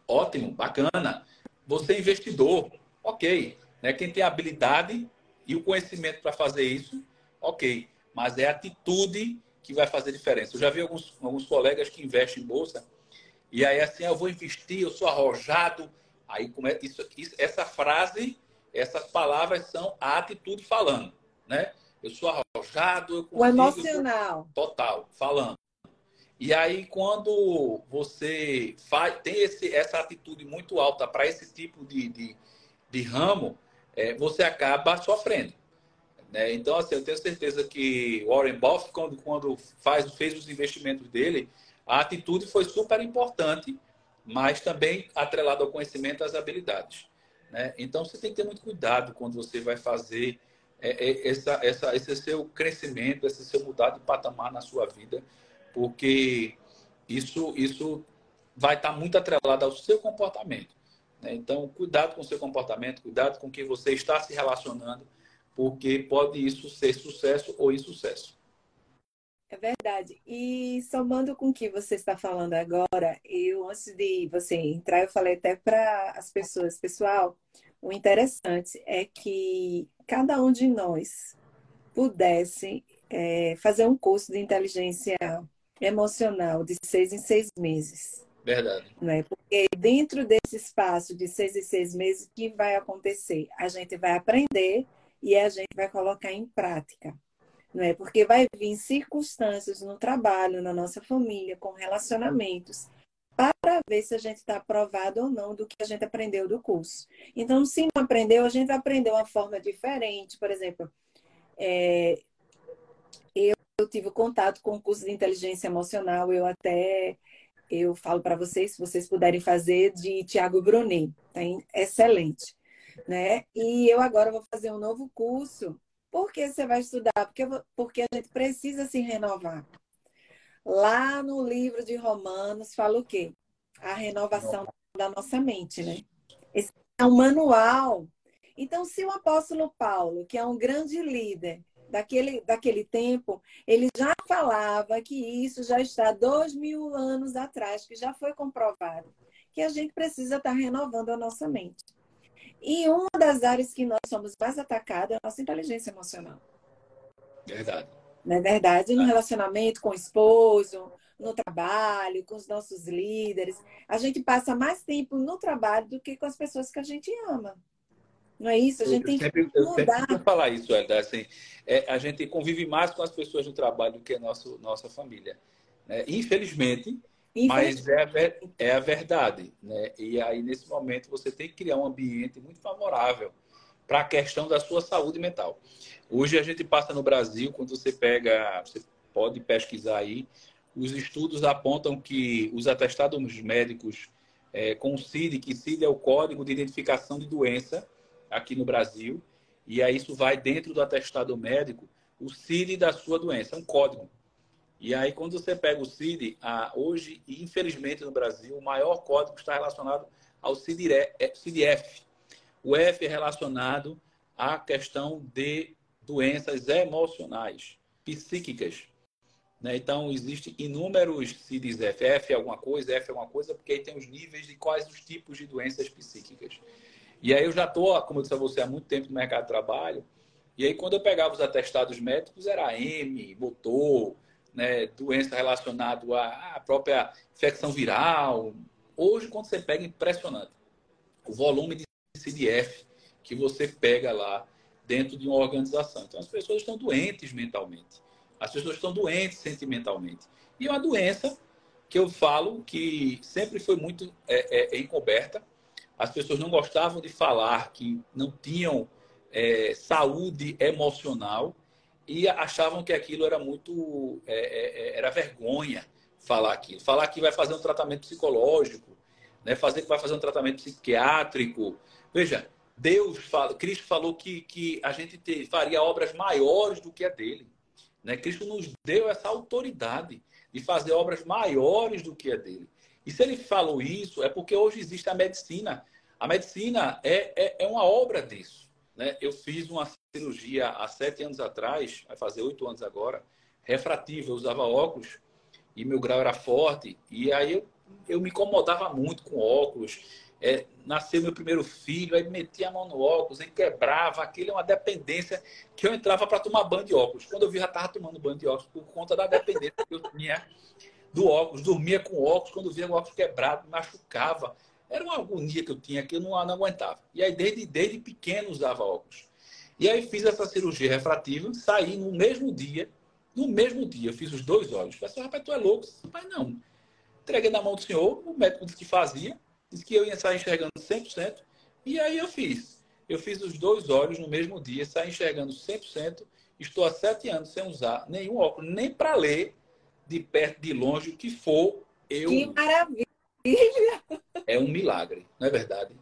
Ótimo, bacana. Você é investidor, ok. Né? Quem tem habilidade e o conhecimento para fazer isso, ok. Mas é a atitude que vai fazer diferença. Eu já vi alguns, alguns colegas que investem em bolsa e aí assim, eu vou investir, eu sou arrojado. Aí isso, isso, essa frase essas palavras são a atitude falando, né? Eu sou arrojado, eu
consigo, O emocional.
Total, falando. E aí, quando você faz, tem esse, essa atitude muito alta para esse tipo de, de, de ramo, é, você acaba sofrendo. Né? Então, assim, eu tenho certeza que Warren Buffett, quando, quando faz, fez os investimentos dele, a atitude foi super importante, mas também atrelada ao conhecimento e às habilidades. Né? Então, você tem que ter muito cuidado quando você vai fazer é, é, essa, essa, esse seu crescimento, esse seu mudar de patamar na sua vida, porque isso, isso vai estar muito atrelado ao seu comportamento. Né? Então, cuidado com o seu comportamento, cuidado com quem você está se relacionando, porque pode isso ser sucesso ou insucesso.
É verdade. E somando com o que você está falando agora, eu, antes de você entrar, eu falei até para as pessoas, pessoal, o interessante é que cada um de nós pudesse é, fazer um curso de inteligência emocional de seis em seis meses.
Verdade.
Não é? Porque dentro desse espaço de seis em seis meses, o que vai acontecer? A gente vai aprender e a gente vai colocar em prática. É? Porque vai vir circunstâncias no trabalho, na nossa família, com relacionamentos, para ver se a gente está aprovado ou não do que a gente aprendeu do curso. Então, se não aprendeu, a gente vai aprender uma forma diferente. Por exemplo, é, eu, eu tive contato com o curso de inteligência emocional, eu até eu falo para vocês, se vocês puderem fazer, de Tiago Brunet, tá excelente. Né? E eu agora vou fazer um novo curso. Por que você vai estudar? Porque, porque a gente precisa se renovar. Lá no livro de Romanos fala o quê? A renovação da nossa mente, né? Esse é um manual. Então, se o apóstolo Paulo, que é um grande líder daquele, daquele tempo, ele já falava que isso já está dois mil anos atrás, que já foi comprovado, que a gente precisa estar renovando a nossa mente. E uma das áreas que nós somos mais atacados é a nossa inteligência emocional.
Verdade.
Não é verdade? No relacionamento com o esposo, no trabalho, com os nossos líderes. A gente passa mais tempo no trabalho do que com as pessoas que a gente ama. Não é isso? A gente
eu
tem sempre,
que mudar. Eu falar isso, Elda. Assim, é, a gente convive mais com as pessoas do trabalho do que a nosso, nossa família. Né? Infelizmente, mas é a, é a verdade. Né? E aí, nesse momento, você tem que criar um ambiente muito favorável para a questão da sua saúde mental. Hoje a gente passa no Brasil, quando você pega, você pode pesquisar aí, os estudos apontam que os atestados médicos é, com o CID, que CID é o Código de Identificação de Doença aqui no Brasil, e aí isso vai dentro do atestado médico, o CID da sua doença, é um código. E aí, quando você pega o CID, hoje, infelizmente, no Brasil, o maior código está relacionado ao CID-F, o F é relacionado à questão de doenças emocionais, psíquicas. Né? Então, existem inúmeros CIDs F. F é alguma coisa, F é alguma coisa, porque aí tem os níveis de quais os tipos de doenças psíquicas. E aí eu já estou, como eu disse a você, há muito tempo no mercado de trabalho. E aí, quando eu pegava os atestados médicos, era M, motor, né, doença relacionada à própria infecção viral. Hoje, quando você pega, é impressionante. O volume de CDF que você pega lá dentro de uma organização. Então, as pessoas estão doentes mentalmente. As pessoas estão doentes sentimentalmente. E é uma doença que eu falo que sempre foi muito é, é, encoberta. As pessoas não gostavam de falar que não tinham é, saúde emocional e achavam que aquilo era muito é, é, é, era vergonha falar aquilo. Falar que vai fazer um tratamento psicológico, né? fazer que vai fazer um tratamento psiquiátrico, Veja, Deus, fala, Cristo falou que, que a gente ter, faria obras maiores do que a dele. Né? Cristo nos deu essa autoridade de fazer obras maiores do que a dele. E se ele falou isso, é porque hoje existe a medicina. A medicina é, é, é uma obra disso. Né? Eu fiz uma cirurgia há sete anos atrás, vai fazer oito anos agora, refrativa. Eu usava óculos e meu grau era forte. E aí eu, eu me incomodava muito com óculos é, nasceu meu primeiro filho, aí metia a mão no óculos, aí quebrava, aquilo é uma dependência que eu entrava para tomar banho de óculos. Quando eu vi, já estava tomando banho de óculos por conta da dependência que eu tinha do óculos, dormia com óculos, quando via o óculos quebrado, me machucava. Era uma agonia que eu tinha que eu não, não aguentava. E aí, desde, desde pequeno, usava óculos. E aí, fiz essa cirurgia refrativa, saí no mesmo dia No mesmo dia, fiz os dois olhos. O pessoal, rapaz, tu é louco? Rapaz, não. Entreguei na mão do senhor, o médico disse que fazia, disse que eu ia sair enxergando 100%, e aí eu fiz. Eu fiz os dois olhos no mesmo dia, saí enxergando 100%, estou há sete anos sem usar nenhum óculos, nem para ler de perto, de longe, o que for, eu...
Que maravilha!
É um milagre, não é verdade?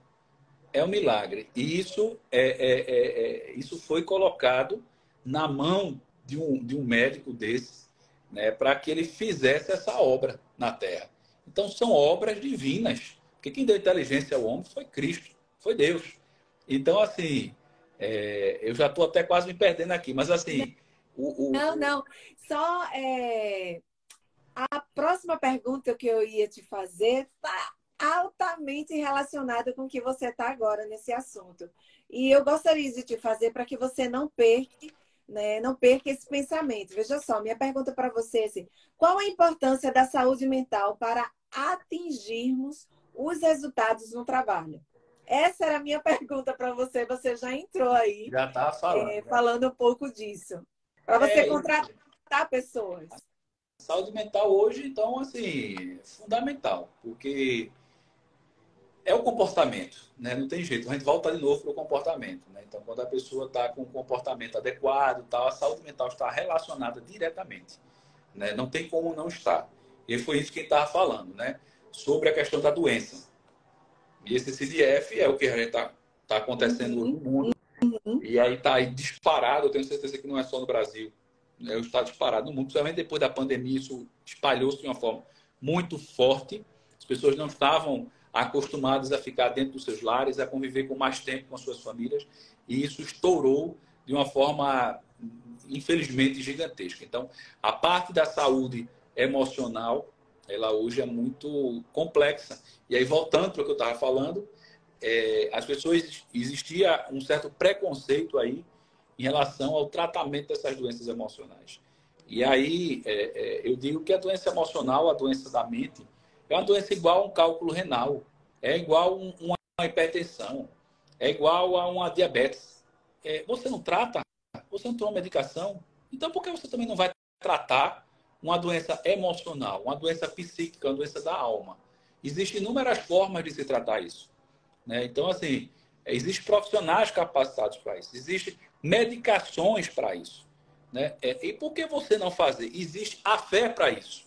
É um milagre. E isso, é, é, é, é isso foi colocado na mão de um, de um médico desse, né, para que ele fizesse essa obra na Terra. Então, são obras divinas. Porque quem deu inteligência ao homem foi Cristo, foi Deus. Então, assim, é, eu já estou até quase me perdendo aqui, mas assim.
O, o... Não, não. Só é... a próxima pergunta que eu ia te fazer está altamente relacionada com o que você está agora nesse assunto. E eu gostaria de te fazer para que você não perca né? Não perca esse pensamento. Veja só, minha pergunta para você é assim, qual a importância da saúde mental para atingirmos os resultados no trabalho? Essa era a minha pergunta para você. Você já entrou aí.
Já está falando. É,
falando um pouco disso. Para você é, contratar pessoas.
Saúde mental hoje, então, assim, fundamental. Porque é o comportamento, né? Não tem jeito. A gente volta de novo para o comportamento, né? Então, quando a pessoa está com um comportamento adequado, tal, a saúde mental está relacionada diretamente, né? Não tem como não estar. E foi isso que ele estava falando, né? Sobre a questão da doença. E esse CDF é o que a gente está tá acontecendo uhum. no mundo. Uhum. E aí está aí disparado. Eu tenho certeza que não é só no Brasil. Né? Está disparado no mundo. Principalmente depois da pandemia, isso espalhou-se de uma forma muito forte. As pessoas não estavam acostumados a ficar dentro dos seus lares, a conviver com mais tempo com as suas famílias, e isso estourou de uma forma, infelizmente, gigantesca. Então, a parte da saúde emocional, ela hoje é muito complexa. E aí, voltando para o que eu estava falando, é, as pessoas, existia um certo preconceito aí em relação ao tratamento dessas doenças emocionais. E aí, é, é, eu digo que a doença emocional, a doença da mente, é uma doença igual a um cálculo renal, é igual a uma hipertensão, é igual a uma diabetes. É, você não trata, você não toma medicação, então por que você também não vai tratar uma doença emocional, uma doença psíquica, uma doença da alma? Existem inúmeras formas de se tratar isso. Né? Então, assim, existem profissionais capacitados para isso, existem medicações para isso. Né? É, e por que você não fazer? Existe a fé para isso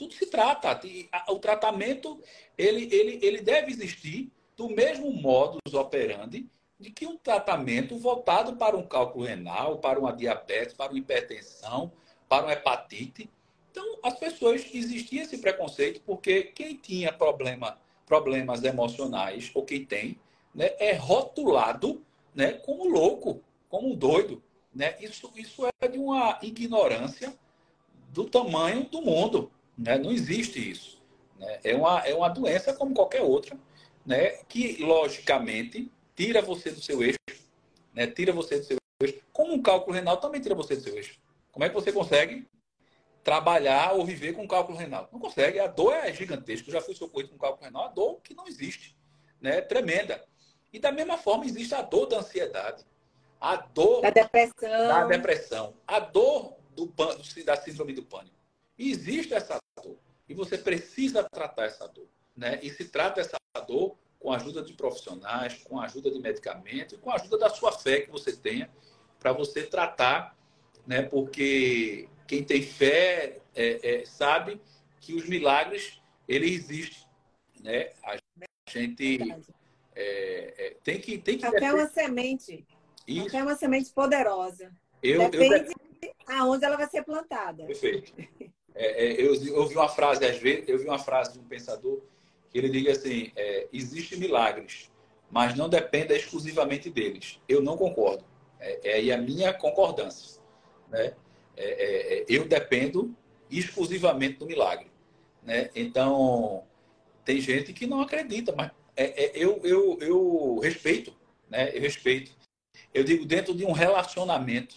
tudo se trata. O tratamento ele, ele, ele deve existir do mesmo modus operandi de que um tratamento voltado para um cálculo renal, para uma diabetes, para uma hipertensão, para uma hepatite. Então, as pessoas existia esse preconceito porque quem tinha problema, problemas emocionais, ou quem tem, né, é rotulado né, como louco, como doido. Né? Isso, isso é de uma ignorância do tamanho do mundo. Né? Não existe isso. Né? É, uma, é uma doença como qualquer outra, né? que, logicamente, tira você do seu eixo, né? tira você do seu eixo. Como um cálculo renal também tira você do seu eixo. Como é que você consegue trabalhar ou viver com cálculo renal? Não consegue. A dor é gigantesca. Eu já fui socorrido com cálculo renal, a dor que não existe. Né? Tremenda. E da mesma forma existe a dor da ansiedade. A dor
da depressão.
Da depressão. A dor do, da síndrome do pânico. existe essa dor. E você precisa tratar essa dor. Né? E se trata essa dor com a ajuda de profissionais, com a ajuda de medicamentos e com a ajuda da sua fé que você tenha para você tratar, né? porque quem tem fé é, é, sabe que os milagres ele existem. Né? A gente é, é, tem que tem que
até uma semente Isso. até uma semente poderosa eu, depende eu... aonde ela vai ser plantada
perfeito é, é, eu, eu ouvi uma frase, às vezes, eu vi uma frase de um pensador que ele diga assim: é, existem milagres, mas não dependa exclusivamente deles. Eu não concordo. É, é aí a minha concordância. Né? É, é, eu dependo exclusivamente do milagre. Né? Então, tem gente que não acredita, mas eu, eu, eu respeito. Né? Eu respeito. Eu digo dentro de um relacionamento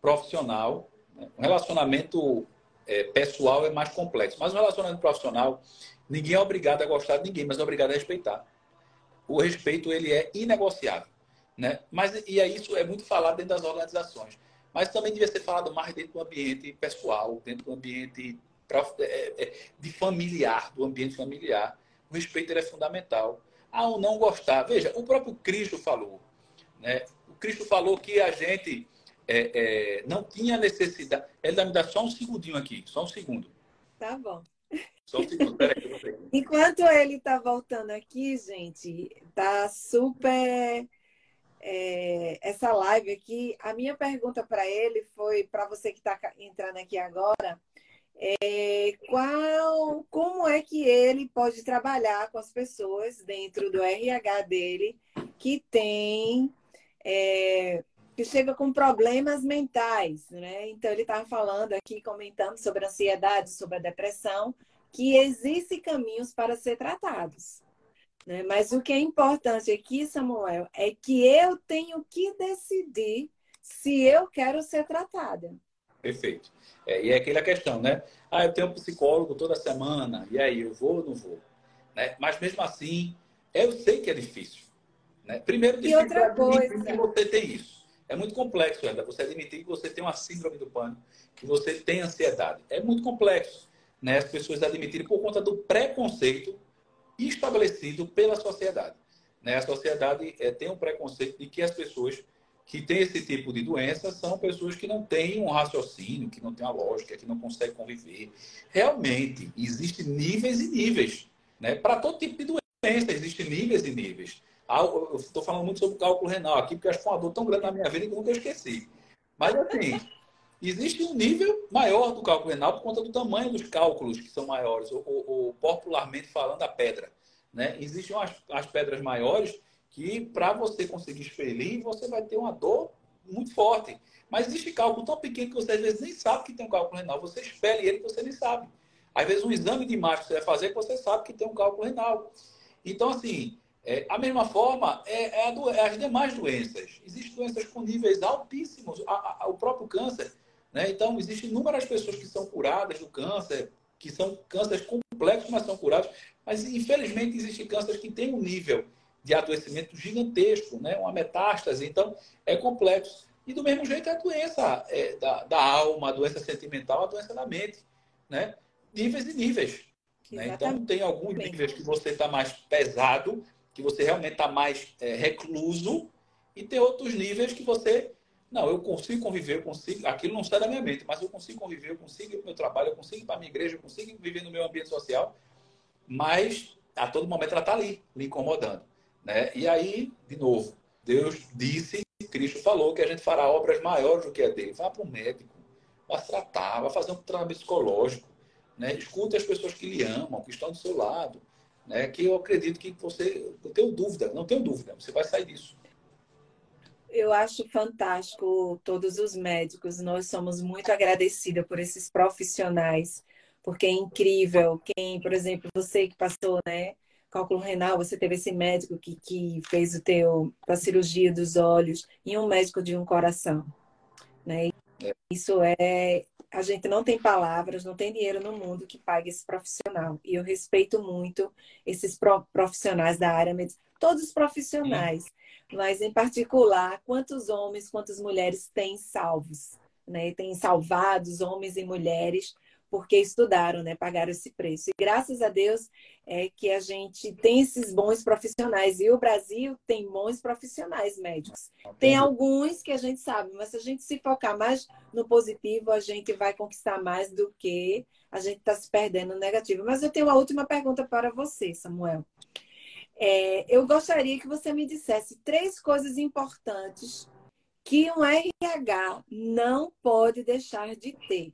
profissional, né? um relacionamento é, pessoal é mais complexo. Mas o relacionamento profissional, ninguém é obrigado a gostar de ninguém, mas é obrigado a respeitar. O respeito ele é inegociável, né? Mas e é isso é muito falado dentro das organizações. mas também devia ser falado mais dentro do ambiente pessoal, dentro do ambiente é, é, de familiar, do ambiente familiar. O respeito é fundamental. Ao não gostar, veja, o próprio Cristo falou, né? O Cristo falou que a gente é, é, não tinha necessidade. Ele vai me dar só um segundinho aqui, só um segundo.
Tá bom.
Só um segundo, peraí.
Enquanto ele está voltando aqui, gente, tá super é, essa live aqui. A minha pergunta para ele foi para você que está entrando aqui agora. É, qual, como é que ele pode trabalhar com as pessoas dentro do RH dele que tem é, que chega com problemas mentais, né? Então ele estava falando aqui, comentando sobre a ansiedade, sobre a depressão, que existem caminhos para ser tratados. Né? Mas o que é importante aqui, Samuel, é que eu tenho que decidir se eu quero ser tratada.
Perfeito. É, e é aquela questão, né? Ah, eu tenho um psicólogo toda semana, e aí, eu vou ou não vou? Né? Mas mesmo assim, eu sei que é difícil. Né? Primeiro,
e outra coisa.
que você tem isso. É muito complexo, ainda você admitir que você tem uma síndrome do pânico, que você tem ansiedade. É muito complexo né? as pessoas admitirem por conta do preconceito estabelecido pela sociedade. Né? A sociedade é, tem um preconceito de que as pessoas que têm esse tipo de doença são pessoas que não têm um raciocínio, que não têm uma lógica, que não conseguem conviver. Realmente, existem níveis e níveis. Né? Para todo tipo de doença, existem níveis e níveis. Eu estou falando muito sobre o cálculo renal aqui, porque acho que foi uma dor tão grande na minha vida que eu nunca esqueci. Mas, assim, existe um nível maior do cálculo renal por conta do tamanho dos cálculos que são maiores, ou, ou popularmente falando, a pedra. Né? Existem as, as pedras maiores que, para você conseguir expelir, você vai ter uma dor muito forte. Mas existe cálculo tão pequeno que você às vezes nem sabe que tem um cálculo renal. Você expele ele que você nem sabe. Às vezes um exame de imagem que você vai fazer que você sabe que tem um cálculo renal. Então, assim, é, a mesma forma é, é, do, é, as demais doenças. Existem doenças com níveis altíssimos. A, a, o próprio câncer né? Então, existem inúmeras pessoas que são curadas do câncer, que são cânceres complexos, mas são curados. Mas, infelizmente, existem cânceres que têm um nível de adoecimento gigantesco, né? uma metástase. Então, é complexo. E, do mesmo jeito, a doença é, da, da, alma, a doença sentimental, a doença da mente. Né? Níveis e níveis. Né? Então, tem alguns níveis que você está mais pesado, que você realmente está mais é, recluso, e tem outros níveis que você não, eu consigo conviver, eu consigo, aquilo não sai da minha mente, mas eu consigo conviver, eu consigo ir para o meu trabalho, eu consigo ir para a minha igreja, eu consigo viver no meu ambiente social, mas a todo momento ela está ali, me incomodando. Né? E aí, de novo, Deus disse, Cristo falou que a gente fará obras maiores do que a dele. Vá para o médico, vá tratar, vá fazer um trabalho psicológico, né? escute as pessoas que lhe amam, que estão do seu lado, né? que eu acredito que você, eu tenho dúvida, não tenho dúvida, você vai sair disso
eu acho fantástico todos os médicos. Nós somos muito agradecidos por esses profissionais, porque é incrível. Quem, por exemplo, você que passou, né? Cálculo renal, você teve esse médico que, que fez o teu a cirurgia dos olhos e um médico de um coração, né? Isso é a gente não tem palavras, não tem dinheiro no mundo que pague esse profissional. E eu respeito muito esses profissionais da área médica, todos os profissionais. Mas em particular, quantos homens, quantas mulheres têm salvos, né? Têm salvados homens e mulheres porque estudaram, né? Pagaram esse preço. E graças a Deus é que a gente tem esses bons profissionais. E o Brasil tem bons profissionais médicos. Tem alguns que a gente sabe, mas se a gente se focar mais no positivo, a gente vai conquistar mais do que a gente está se perdendo no negativo. Mas eu tenho uma última pergunta para você, Samuel. É, eu gostaria que você me dissesse três coisas importantes que um RH não pode deixar de ter.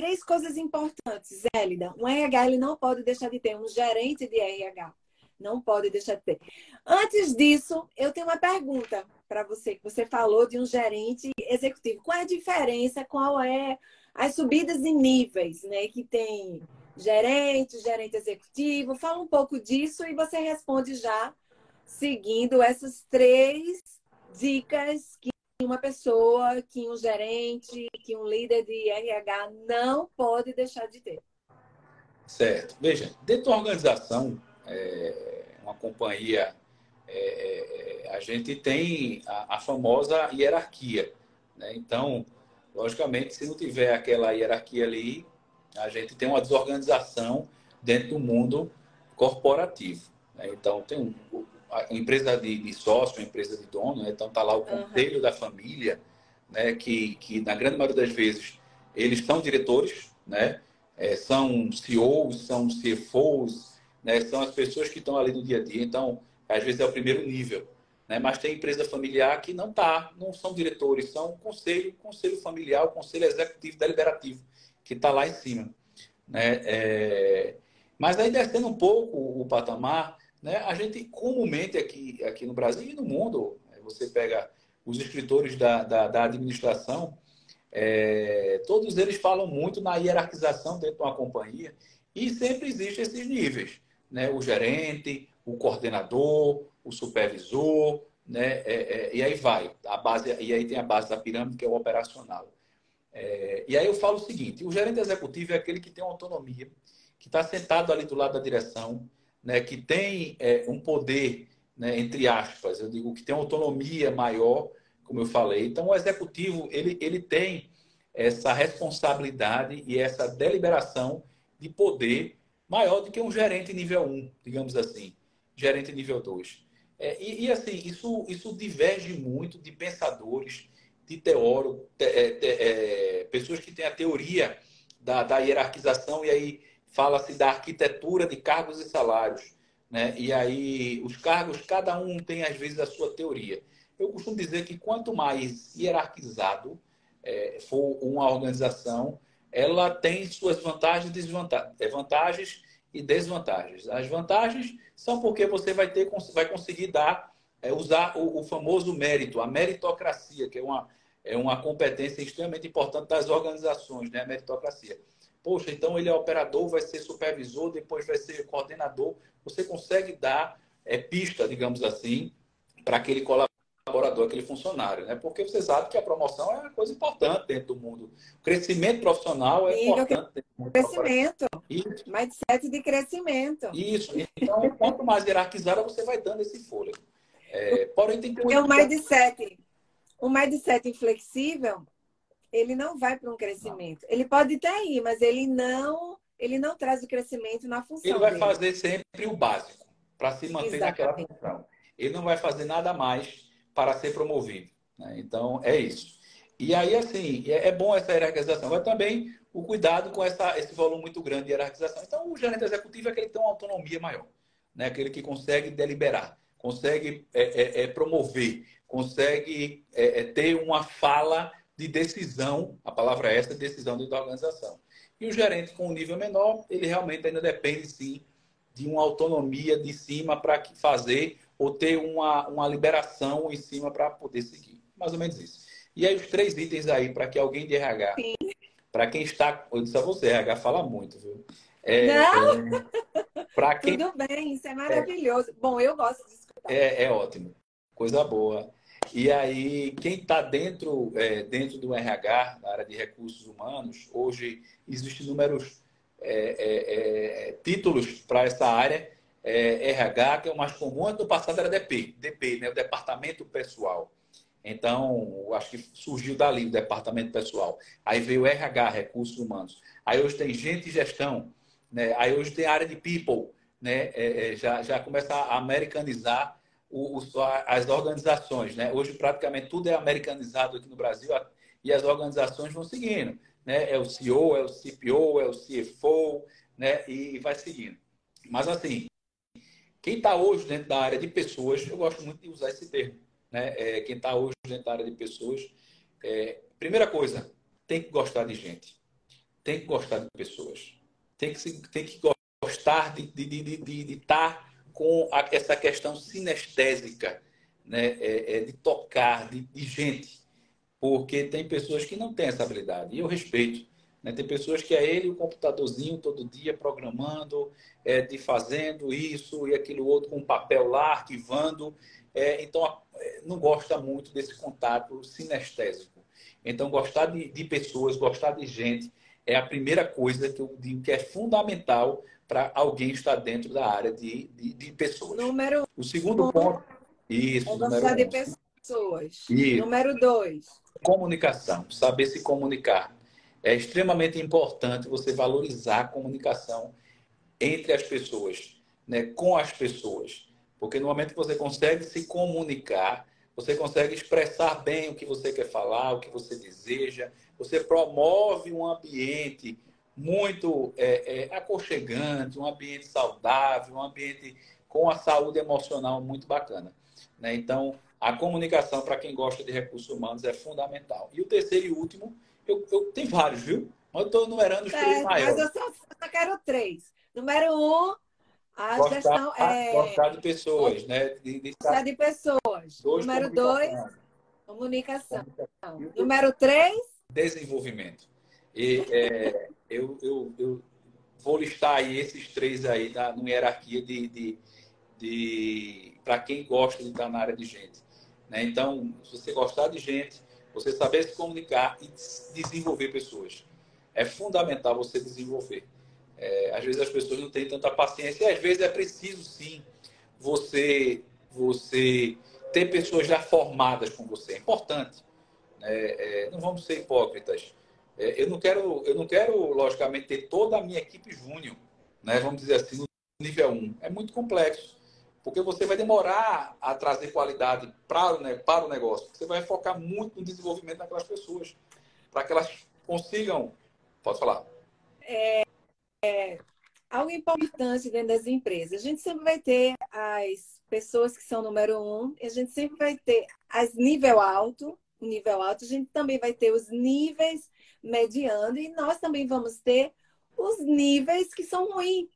Três coisas importantes, Hélida. Um RH ele não pode deixar de ter, um gerente de RH não pode deixar de ter. Antes disso, eu tenho uma pergunta para você, que você falou de um gerente executivo. Qual é a diferença? Qual é as subidas em níveis, né? Que tem gerente, gerente executivo. Fala um pouco disso e você responde já seguindo essas três dicas que uma pessoa, que um gerente, que um líder de RH não pode deixar de ter.
Certo. Veja, dentro da organização, é, uma companhia, é, é a gente tem a, a famosa hierarquia. Né? Então, logicamente, se não tiver aquela hierarquia ali, a gente tem uma desorganização dentro do mundo corporativo. Né? Então, tem um, a empresa de, de sócio, a empresa de dono, né? então está lá o conselho uhum. da família, né? que, que na grande maioria das vezes eles são diretores, né? É, são CEOs, são CFOs, né? são as pessoas que estão ali no dia a dia. Então, às vezes é o primeiro nível. Né? Mas tem empresa familiar que não tá, não são diretores, são conselho, conselho familiar, o conselho executivo deliberativo, que está lá em cima. Né? É... Mas aí descendo um pouco o patamar, né? a gente comumente aqui, aqui no Brasil e no mundo, né? você pega os escritores da, da, da administração, é, todos eles falam muito na hierarquização dentro de uma companhia e sempre existem esses níveis, né? O gerente, o coordenador, o supervisor, né? É, é, e aí vai a base e aí tem a base da pirâmide que é o operacional. É, e aí eu falo o seguinte: o gerente executivo é aquele que tem autonomia, que está sentado ali do lado da direção, né? Que tem é, um poder, né? Entre aspas, eu digo que tem autonomia maior como eu falei. Então, o executivo ele, ele tem essa responsabilidade e essa deliberação de poder maior do que um gerente nível 1, digamos assim, gerente nível 2. É, e, e, assim, isso, isso diverge muito de pensadores, de teóricos, é, é, pessoas que têm a teoria da, da hierarquização, e aí fala-se da arquitetura de cargos e salários. Né? E aí, os cargos, cada um tem, às vezes, a sua teoria. Eu costumo dizer que quanto mais hierarquizado é, for uma organização, ela tem suas vantagens e desvantagens, é, vantagens e desvantagens. As vantagens são porque você vai ter, vai conseguir dar, é, usar o, o, famoso mérito, a meritocracia, que é uma, é uma competência extremamente importante das organizações, né? A meritocracia. Poxa, então ele é operador, vai ser supervisor, depois vai ser coordenador. Você consegue dar é, pista, digamos assim, para aquele colaborador aquele funcionário, né? Porque você sabe que a promoção é uma coisa importante dentro do mundo. O crescimento profissional é importante dentro do mundo.
Crescimento. Isso. Mindset de crescimento.
Isso. Então, quanto mais hierarquizada, você vai dando esse fôlego. É, porém, tem que
Porque o mindset, o mindset inflexível, ele não vai para um crescimento. Ele pode até ir, mas ele não, ele não traz o crescimento na função.
Ele vai dele. fazer sempre o básico para se manter Exatamente. naquela função. Ele não vai fazer nada mais para ser promovido. Né? Então, é isso. E aí, assim, é, é bom essa hierarquização, mas também o cuidado com essa, esse volume muito grande de hierarquização. Então, o gerente executivo é aquele que tem uma autonomia maior, né? aquele que consegue deliberar, consegue é, é, é promover, consegue é, é, ter uma fala de decisão, a palavra é essa, decisão dentro da organização. E o gerente com um nível menor, ele realmente ainda depende, sim, de uma autonomia de cima para fazer ou ter uma, uma liberação em cima para poder seguir. Mais ou menos isso. E aí os três itens aí para que alguém de RH, para quem está, eu disse a você, RH fala muito, viu?
É, Não! É, para quem Tudo bem, isso é maravilhoso. É, Bom, eu gosto escutar.
É, é ótimo, coisa boa. E aí, quem está dentro, é, dentro do RH, na área de recursos humanos, hoje existem números é, é, é títulos para essa área é, RH, que é o mais comum, ano passado era DP, DP, né, o Departamento Pessoal. Então, acho que surgiu dali o Departamento Pessoal. Aí veio RH, Recursos Humanos. Aí hoje tem gente e gestão. Né? Aí hoje tem a área de people. Né? É, já, já começa a americanizar as organizações. Né? Hoje praticamente tudo é americanizado aqui no Brasil e as organizações vão seguindo. Né? É o CEO, é o CPO, é o CFO, né? e vai seguindo. Mas assim, quem está hoje dentro da área de pessoas, eu gosto muito de usar esse termo, né? É, quem está hoje dentro da área de pessoas, é, primeira coisa, tem que gostar de gente, tem que gostar de pessoas, tem que, tem que gostar de estar de, de, de, de estar com a, essa questão sinestésica, né? É, é, de tocar, de, de gente, porque tem pessoas que não têm essa habilidade, e eu respeito. Né? Tem pessoas que é ele o computadorzinho todo dia programando, é, de fazendo isso e aquilo outro com papel lá, arquivando. É, então, é, não gosta muito desse contato sinestésico. Então, gostar de, de, pessoas, gostar de gente, é a primeira coisa que eu digo que é fundamental para alguém estar dentro da área de, de, de pessoas.
Número
o segundo um, ponto. Isso,
é gostar de pessoas. pessoas. E Número dois.
Comunicação, saber se comunicar. É extremamente importante você valorizar a comunicação entre as pessoas, né, com as pessoas. Porque no momento que você consegue se comunicar, você consegue expressar bem o que você quer falar, o que você deseja, você promove um ambiente muito é, é, aconchegante, um ambiente saudável, um ambiente com a saúde emocional muito bacana. Né? Então, a comunicação, para quem gosta de recursos humanos, é fundamental. E o terceiro e último, eu, eu tenho vários, viu? Mas eu estou numerando os é, três maiores.
Mas eu só, só quero três. Número um, a
gostar,
gestão é.
Gostar de pessoas, né?
De, de gostar de pessoas. Dois, Número dois, comunicação. comunicação. Número três,
desenvolvimento. E é, eu, eu, eu, vou listar aí esses três aí na, numa hierarquia de, de, de para quem gosta de estar na área de gente. Né? Então, se você gostar de gente, você saber se comunicar e desenvolver pessoas. É fundamental você desenvolver. É, às vezes as pessoas não têm tanta paciência e às vezes é preciso sim você você ter pessoas já formadas com você. É importante. É, é, não vamos ser hipócritas. É, eu não quero, eu não quero logicamente ter toda a minha equipe júnior, né? Vamos dizer assim, no nível 1. É muito complexo, porque você vai demorar a trazer qualidade para o, para o negócio. Você vai focar muito no desenvolvimento daquelas pessoas, para que elas consigam. Pode falar.
É, é, algo importante dentro das empresas. A gente sempre vai ter as pessoas que são número um, e a gente sempre vai ter as nível alto, nível alto, a gente também vai ter os níveis mediano e nós também vamos ter os níveis que são ruins.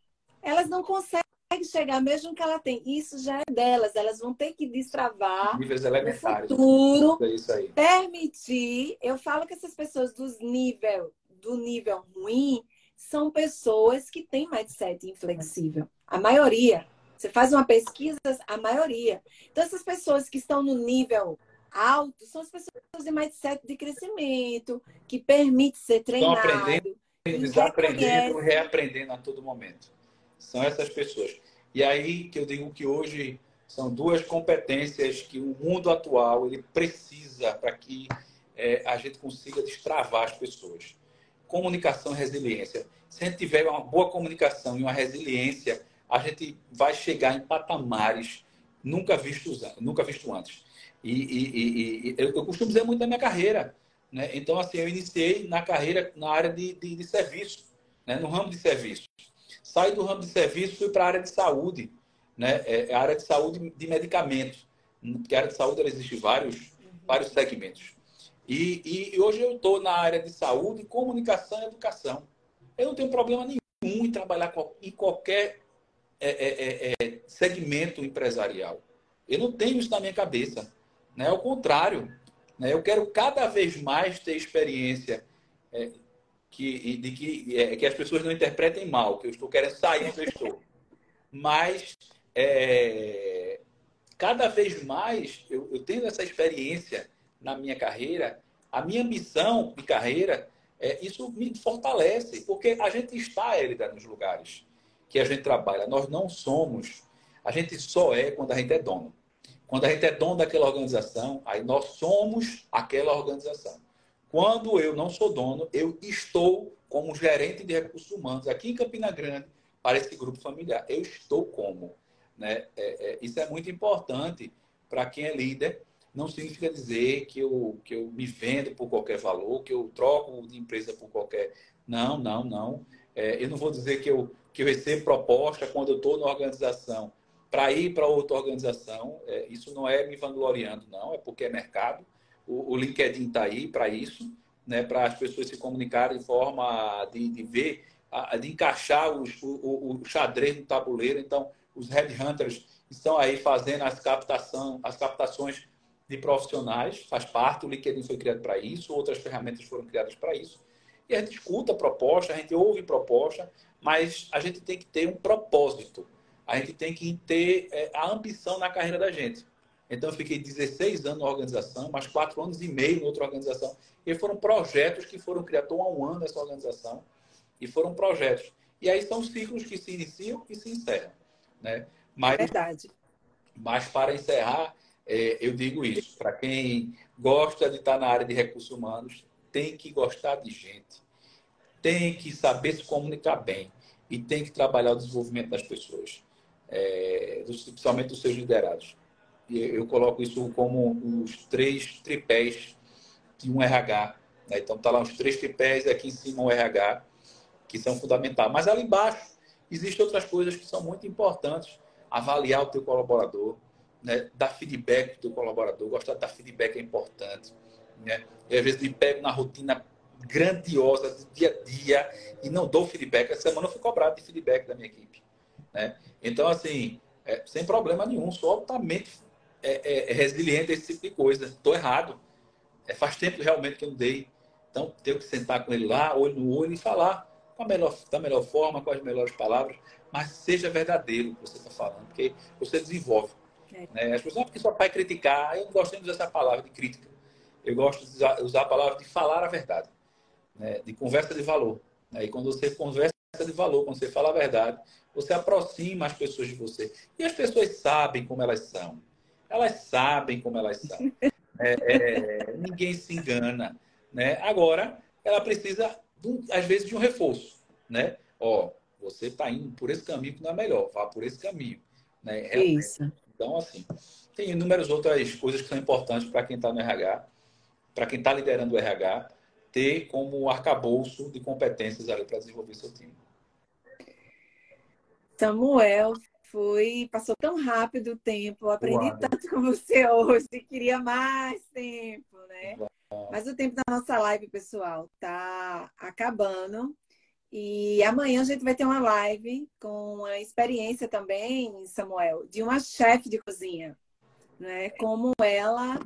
Elas não conseguem chegar, mesmo que ela tenha. Isso já é delas. Elas vão ter que destravar
níveis no
futuro, é permitir. Eu falo que essas pessoas dos nível, do nível ruim são pessoas que têm mindset inflexível. A maioria. Você faz uma pesquisa, a maioria. Então, essas pessoas que estão no nível alto são as pessoas de mindset de crescimento, que permite ser treinado. Estão aprendendo,
desaprendendo, reaprendendo a todo momento. São essas pessoas. E aí que eu digo que hoje são duas competências que o mundo atual ele precisa para que é, a gente consiga destravar as pessoas. Comunicação e resiliência. Se a gente tiver uma boa comunicação e uma resiliência, a gente vai chegar em patamares nunca vistos, nunca visto antes. E, e, e eu, eu, costumo dizer muito da minha carreira. Né? Então, assim, eu iniciei na carreira na área de, de, de serviço, né? no ramo de serviço. Saí do ramo de serviço fui para a área de saúde, né? É, é a área de saúde de medicamentos. Porque a área de saúde ela existe vários, uhum. vários segmentos. E, e hoje eu estou na área de saúde, comunicação e educação. Eu não tenho problema nenhum em trabalhar em qualquer é, é, é, é segmento empresarial. Eu não tenho isso na minha cabeça. Né? Ao contrário, né? eu quero cada vez mais ter experiência é, que, de que, é, que as pessoas não interpretem mal, que eu estou querendo sair onde eu estou. Mas, é, cada vez mais, eu, eu tendo essa experiência na minha carreira, a minha missão de carreira, é, isso me fortalece, porque a gente está, Elida, nos lugares que a gente trabalha. Nós não somos, a gente só é quando a gente é dono. Quando a gente é dono daquela organização, aí nós somos aquela organização. Quando eu não sou dono, eu estou como gerente de recursos humanos aqui em Campina Grande para esse grupo familiar. Eu estou como. Né? É, é, isso é muito importante para quem é líder. Não significa dizer que eu, que eu me vendo por qualquer valor, que eu troco de empresa por qualquer. Não, não, não. É, eu não vou dizer que eu, que eu recebo proposta quando eu estou na organização para ir para outra organização. É, isso não é me vangloriando, não, é porque é mercado. O, o LinkedIn está aí para isso, né, para as pessoas se comunicarem de forma de, de ver, de encaixar os, o, o, xadrez no tabuleiro. Então, os headhunters estão aí fazendo as, captação, as captações de profissionais, faz parte, o LinkedIn foi criado para isso, outras ferramentas foram criadas para isso. E a gente escuta proposta, a gente ouve proposta, mas a gente tem que ter um propósito a gente tem que ter é, a ambição na carreira da gente. Então, eu fiquei 16 anos na organização, mais 4 anos e meio em outra organização. E foram projetos que foram criados há um ano nessa organização. E foram projetos. E aí são ciclos que se iniciam e se encerram. Né?
Mas, Verdade.
Mas, para encerrar, é, eu digo isso. Para quem gosta de estar na área de recursos humanos, tem que gostar de gente, tem que saber se comunicar bem e tem que trabalhar o desenvolvimento das pessoas, é, principalmente dos seus liderados. E eu coloco isso como os três tripés de um RH. Né? Então, está lá os três tripés e aqui em cima o RH, que são fundamentais. Mas ali embaixo existem outras coisas que são muito importantes. Avaliar o teu colaborador, né? dar feedback para o teu colaborador. Gostar de dar feedback é importante. Né? E às vezes me pego na rotina grandiosa do dia a dia e não dou feedback. Essa semana eu fui cobrado de feedback da minha equipe. Né? Então, assim, é, sem problema nenhum, sou altamente é, é, resiliente a esse tipo de coisa. Estou errado. É, faz tempo realmente que eu não dei. Então, tenho que sentar com ele lá, olho no olho, e falar com a melhor, da melhor forma, com as melhores palavras, mas seja verdadeiro o que você está falando, porque você desenvolve. É. Né? As pessoas, ah, porque só vai criticar, eu não gosto de usar essa palavra de crítica. Eu gosto de usar, usar a palavra de falar a verdade, né? de conversa de valor. Né? E quando você conversa de valor, quando você fala a verdade, você aproxima as pessoas de você. E as pessoas sabem como elas são. Elas sabem como elas são. É, é, ninguém se engana. Né? Agora, ela precisa, às vezes, de um reforço. Né? Ó, você está indo por esse caminho que não é melhor, vá por esse caminho. Né?
Isso.
Então, assim, tem inúmeras outras coisas que são importantes para quem está no RH, para quem está liderando o RH, ter como arcabouço de competências ali para desenvolver seu time.
Samuel, foi, passou tão rápido o tempo, aprendi Uau. tanto com você hoje, queria mais tempo, né? Uau. Mas o tempo da nossa live, pessoal, tá acabando. E amanhã a gente vai ter uma live com a experiência também, Samuel, de uma chefe de cozinha, né? Como ela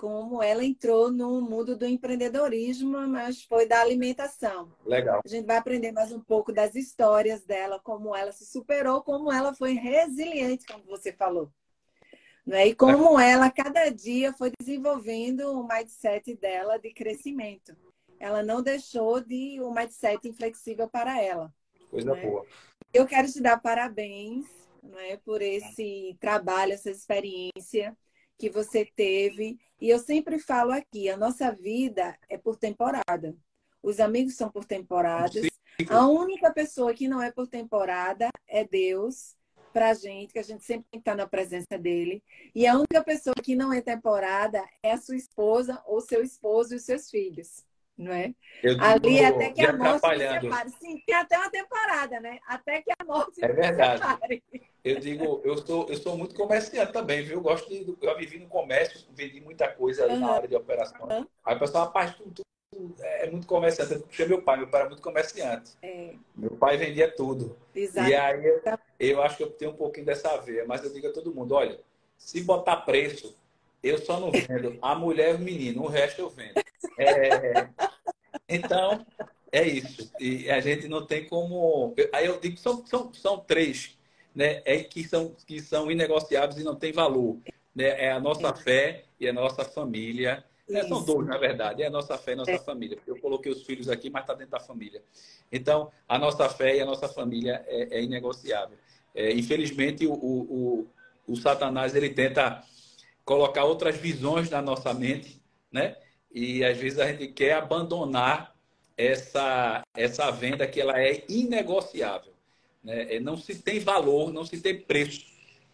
como ela entrou no mundo do empreendedorismo, mas foi da alimentação.
Legal.
A gente vai aprender mais um pouco das histórias dela, como ela se superou, como ela foi resiliente, como você falou. Né? E como ela, cada dia, foi desenvolvendo o mindset dela de crescimento. Ela não deixou de um mindset inflexível para ela.
Coisa né? boa.
Eu quero te dar parabéns né, por esse trabalho, essa experiência que você teve. E eu sempre falo aqui, a nossa vida é por temporada. Os amigos são por temporadas. A única pessoa que não é por temporada é Deus pra gente, que a gente sempre tem que estar na presença dele. E a única pessoa que não é temporada é a sua esposa ou seu esposo e os seus filhos não é? Ali até que a morte se separe. Sim, tem até uma temporada, né? Até que a morte
É verdade. Separe. Eu digo, eu sou, eu sou muito comerciante também, viu? Eu gosto de. Eu vivi no comércio, vendi muita coisa uhum. na área de operação. Uhum. Aí o pessoal, rapaz, tudo, tudo é muito comerciante. Eu puxei meu pai, meu pai era muito comerciante. É. Meu pai vendia tudo. Exato. E aí eu, eu acho que eu tenho um pouquinho dessa veia, mas eu digo a todo mundo: olha, se botar preço, eu só não vendo a mulher e o menino, o resto eu vendo. É, então, é isso. E a gente não tem como. Aí eu digo são, são, são três, né? É que são, que são inegociáveis e não tem valor. Né? É a nossa é. fé e a nossa família. É, são dois, na verdade. É a nossa fé e a nossa é. família. Eu coloquei os filhos aqui, mas está dentro da família. Então, a nossa fé e a nossa família é, é inegociável. É, infelizmente, o, o, o, o Satanás ele tenta colocar outras visões na nossa mente, né? E às vezes a gente quer abandonar essa, essa venda que ela é inegociável. Né? É, não se tem valor, não se tem preço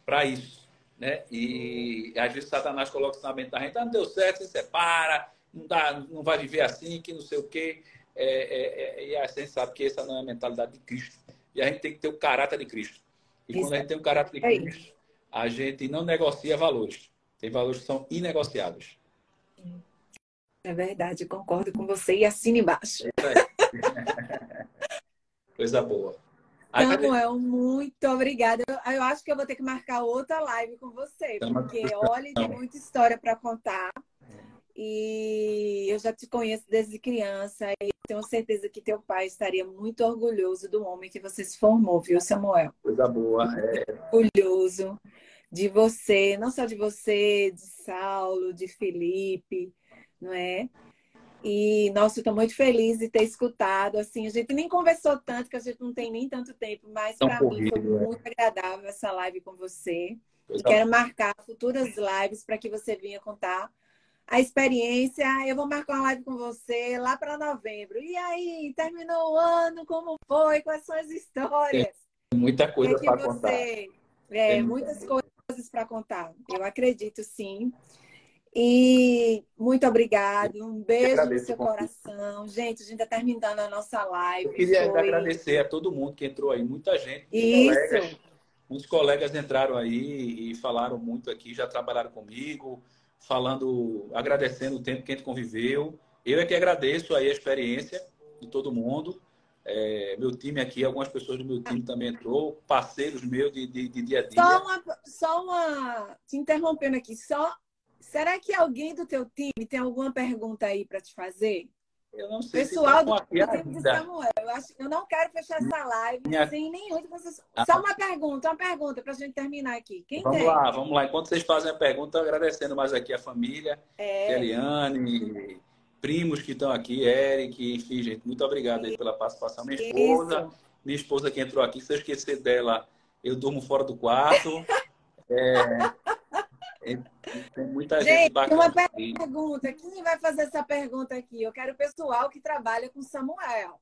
para isso. Né? E às vezes Satanás coloca isso na mente da gente, ah, não deu certo, se separa, não, dá, não vai viver assim, que não sei o quê. É, é, é, e a gente sabe que essa não é a mentalidade de Cristo. E a gente tem que ter o caráter de Cristo. E quando a gente tem o caráter de é Cristo, a gente não negocia valores. Tem valores que são inegociáveis.
É verdade, concordo com você e assine embaixo.
Coisa boa.
Samuel, muito obrigada. Eu, eu, acho que eu vou ter que marcar outra live com você, porque olha, tem muita história para contar. E eu já te conheço desde criança e tenho certeza que teu pai estaria muito orgulhoso do homem que você se formou, viu, Samuel?
Coisa boa. É...
Orgulhoso de você, não só de você, de Saulo, de Felipe, não é? E, nossa, estou muito feliz de ter escutado. Assim, a gente nem conversou tanto, que a gente não tem nem tanto tempo, mas para mim foi é. muito agradável essa live com você. E quero marcar futuras lives para que você venha contar a experiência. Eu vou marcar uma live com você lá para novembro. E aí, terminou o ano? Como foi? Quais são as histórias?
Tem muita coisa
é
para contar.
É, muitas coisas para contar. Eu acredito sim. E muito obrigado. Um beijo no seu coração. Gente, a gente está terminando a nossa live.
Eu queria Foi... agradecer a todo mundo que entrou aí, muita gente.
Isso. Colegas,
muitos colegas entraram aí e falaram muito aqui, já trabalharam comigo, falando, agradecendo o tempo que a gente conviveu. Eu é que agradeço aí a experiência de todo mundo. É, meu time aqui, algumas pessoas do meu time também entrou, parceiros meus de, de, de dia a dia.
Só uma, só uma, te interrompendo aqui, só Será que alguém do teu time tem alguma pergunta aí para te fazer?
Eu não sei.
Pessoal se do time de Samuel, eu, acho, eu não quero fechar essa live Minha... sem nenhum de vocês. Só uma pergunta, uma pergunta para a gente terminar aqui. Quem
vamos
tem?
lá, vamos lá. Enquanto vocês fazem a pergunta, agradecendo mais aqui a família, é. Eliane, primos que estão aqui, Eric, enfim, gente, muito obrigado aí pela participação. Minha esposa, Isso. minha esposa que entrou aqui, se eu esquecer dela, eu durmo fora do quarto. é, tem muita gente, gente bacana.
Uma pergunta. Quem vai fazer essa pergunta aqui? Eu quero o pessoal que trabalha com Samuel.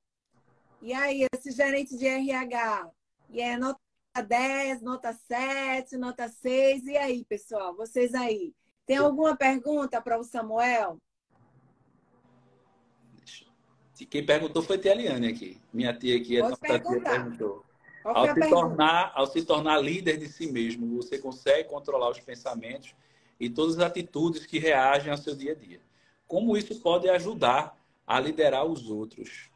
E aí, esse gerente de RH? E é nota 10, nota 7, nota 6. E aí, pessoal? Vocês aí? Tem alguma pergunta para o Samuel?
Quem perguntou foi a Eliane aqui. Minha tia aqui, a tia perguntou. Ao se, tornar, ao se tornar líder de si mesmo, você consegue controlar os pensamentos e todas as atitudes que reagem ao seu dia a dia. Como isso pode ajudar a liderar os outros?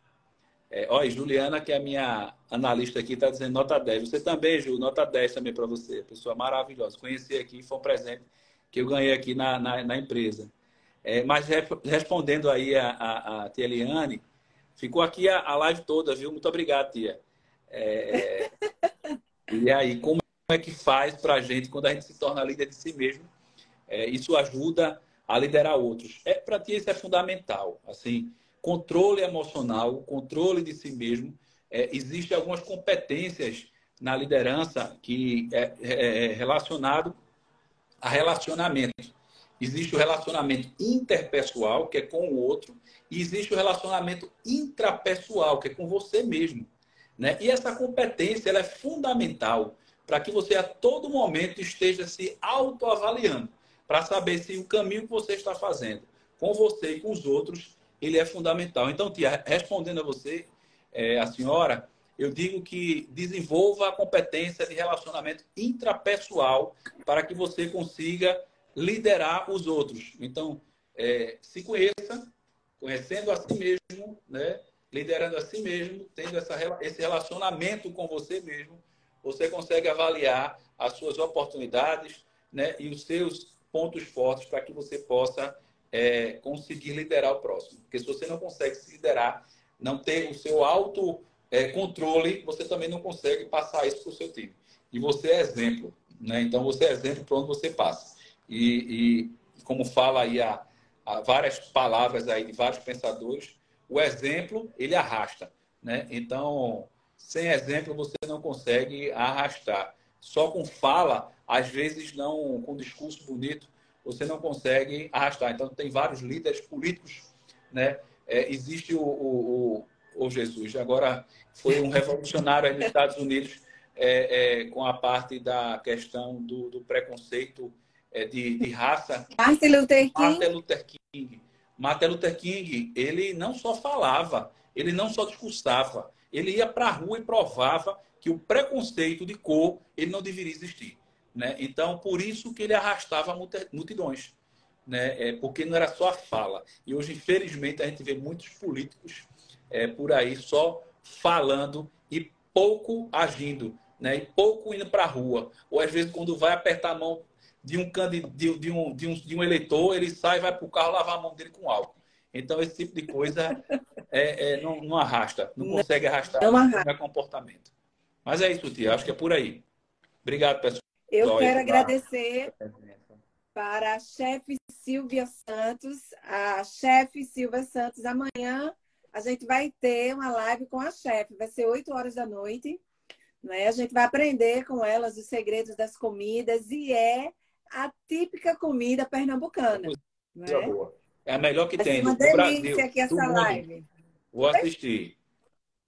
É, olha, Juliana, que é a minha analista aqui, está dizendo nota 10. Você também, Ju, nota 10 também para você. Pessoa maravilhosa. Conheci aqui, foi um presente que eu ganhei aqui na, na, na empresa. É, mas respondendo aí a, a, a tia Eliane, ficou aqui a, a live toda, viu? Muito obrigado, tia. É... e aí, como é que faz para a gente, quando a gente se torna líder de si mesmo, é, isso ajuda a liderar outros? É, para ti, isso é fundamental. Assim, controle emocional, controle de si mesmo. É, Existem algumas competências na liderança que é, é, é relacionado a relacionamento. Existe o relacionamento interpessoal, que é com o outro, e existe o relacionamento intrapessoal, que é com você mesmo. Né? E essa competência ela é fundamental para que você a todo momento esteja se autoavaliando, para saber se o caminho que você está fazendo com você e com os outros, ele é fundamental. Então, tia, respondendo a você, é, a senhora, eu digo que desenvolva a competência de relacionamento intrapessoal para que você consiga liderar os outros. Então, é, se conheça, conhecendo a si mesmo, né? Liderando a si mesmo, tendo essa, esse relacionamento com você mesmo, você consegue avaliar as suas oportunidades né, e os seus pontos fortes para que você possa é, conseguir liderar o próximo. Porque se você não consegue se liderar, não ter o seu auto é, controle, você também não consegue passar isso para o seu time. E você é exemplo, né? Então você é exemplo para onde você passa. E, e como fala aí há, há várias palavras aí de vários pensadores, o exemplo ele arrasta, né? Então, sem exemplo você não consegue arrastar. Só com fala, às vezes não com discurso bonito, você não consegue arrastar. Então, tem vários líderes políticos, né? É, existe o, o, o, o, Jesus, agora foi um revolucionário nos Estados Unidos é, é, com a parte da questão do, do preconceito é, de, de raça.
Martin Luther King.
Martin Luther King. Martin Luther King, ele não só falava, ele não só discursava, ele ia para a rua e provava que o preconceito de cor ele não deveria existir. Né? Então, por isso que ele arrastava multidões. Né? É, porque não era só a fala. E hoje, infelizmente, a gente vê muitos políticos é, por aí só falando e pouco agindo, né? e pouco indo para a rua. Ou às vezes, quando vai apertar a mão de um, de, de, um, de, um, de um eleitor, ele sai, vai para o carro lavar a mão dele com álcool. Então, esse tipo de coisa é, é não, não, arrasta, não, consegue arrastar não arrasta. comportamento. Mas é isso, tia. Acho que é por aí. Obrigado, pessoal.
Eu quero agradecer para a chefe Silvia Santos. A chefe Silvia Santos, amanhã a gente vai ter uma live com a chefe. Vai ser 8 horas da noite. Né? A gente vai aprender com elas os segredos das comidas e é a típica comida pernambucana.
Né? É a melhor que
vai
tem.
Uma delícia Brasil, aqui essa live.
Vou assistir.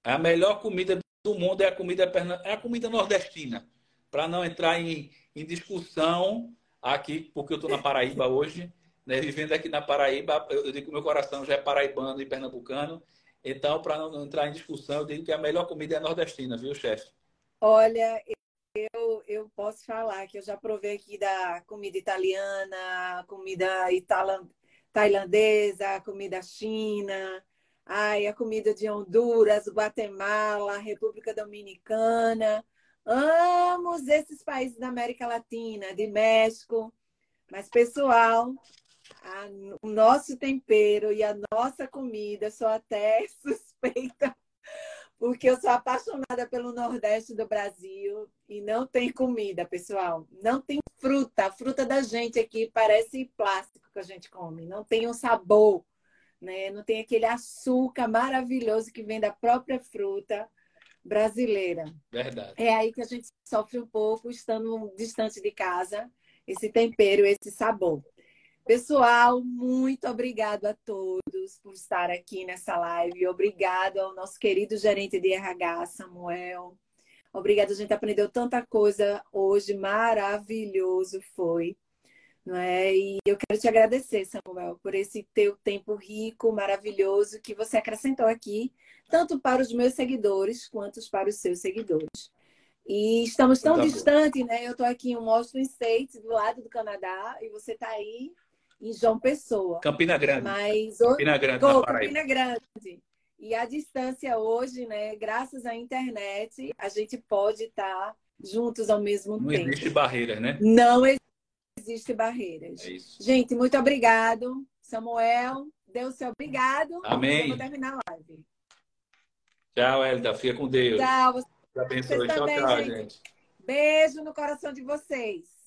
A melhor comida do mundo é a comida, é a comida nordestina. Para não entrar em, em discussão aqui, porque eu estou na Paraíba hoje, né? vivendo aqui na Paraíba, eu digo que meu coração já é paraibano e pernambucano. Então, para não entrar em discussão, eu digo que a melhor comida é nordestina, viu, chefe?
Olha, eu, eu posso falar que eu já provei aqui da comida italiana, comida itala, tailandesa, comida china, ai, a comida de Honduras, Guatemala, República Dominicana. Amo esses países da América Latina, de México. Mas, pessoal, a, o nosso tempero e a nossa comida, sou até suspeita porque eu sou apaixonada pelo Nordeste do Brasil e não tem comida, pessoal. Não tem fruta. A fruta da gente aqui parece plástico que a gente come. Não tem um sabor, né? Não tem aquele açúcar maravilhoso que vem da própria fruta brasileira.
Verdade.
É aí que a gente sofre um pouco estando distante de casa, esse tempero, esse sabor. Pessoal, muito obrigado a todos por estar aqui nessa live. Obrigado ao nosso querido gerente de RH, Samuel. Obrigado, a gente aprendeu tanta coisa hoje, maravilhoso foi. Não é? E eu quero te agradecer, Samuel, por esse teu tempo rico, maravilhoso que você acrescentou aqui, tanto para os meus seguidores quanto para os seus seguidores. E estamos tão distantes, né? Eu estou aqui em Washington State, do lado do Canadá, e você está aí em João Pessoa.
Campina Grande.
Mas
Campina Grande,
Go, Campina Grande. E a distância hoje, né, graças à internet, a gente pode estar juntos ao mesmo
Não
tempo.
Não existe barreira, né?
Não existe barreiras.
É isso.
Gente, muito obrigado. Samuel, Deus seu obrigado.
Amém.
Vamos terminar a live.
Tchau, Elida. Fica com Deus.
Tchau. Você
abençoe. Tchau, tchau, gente.
Beijo no coração de vocês.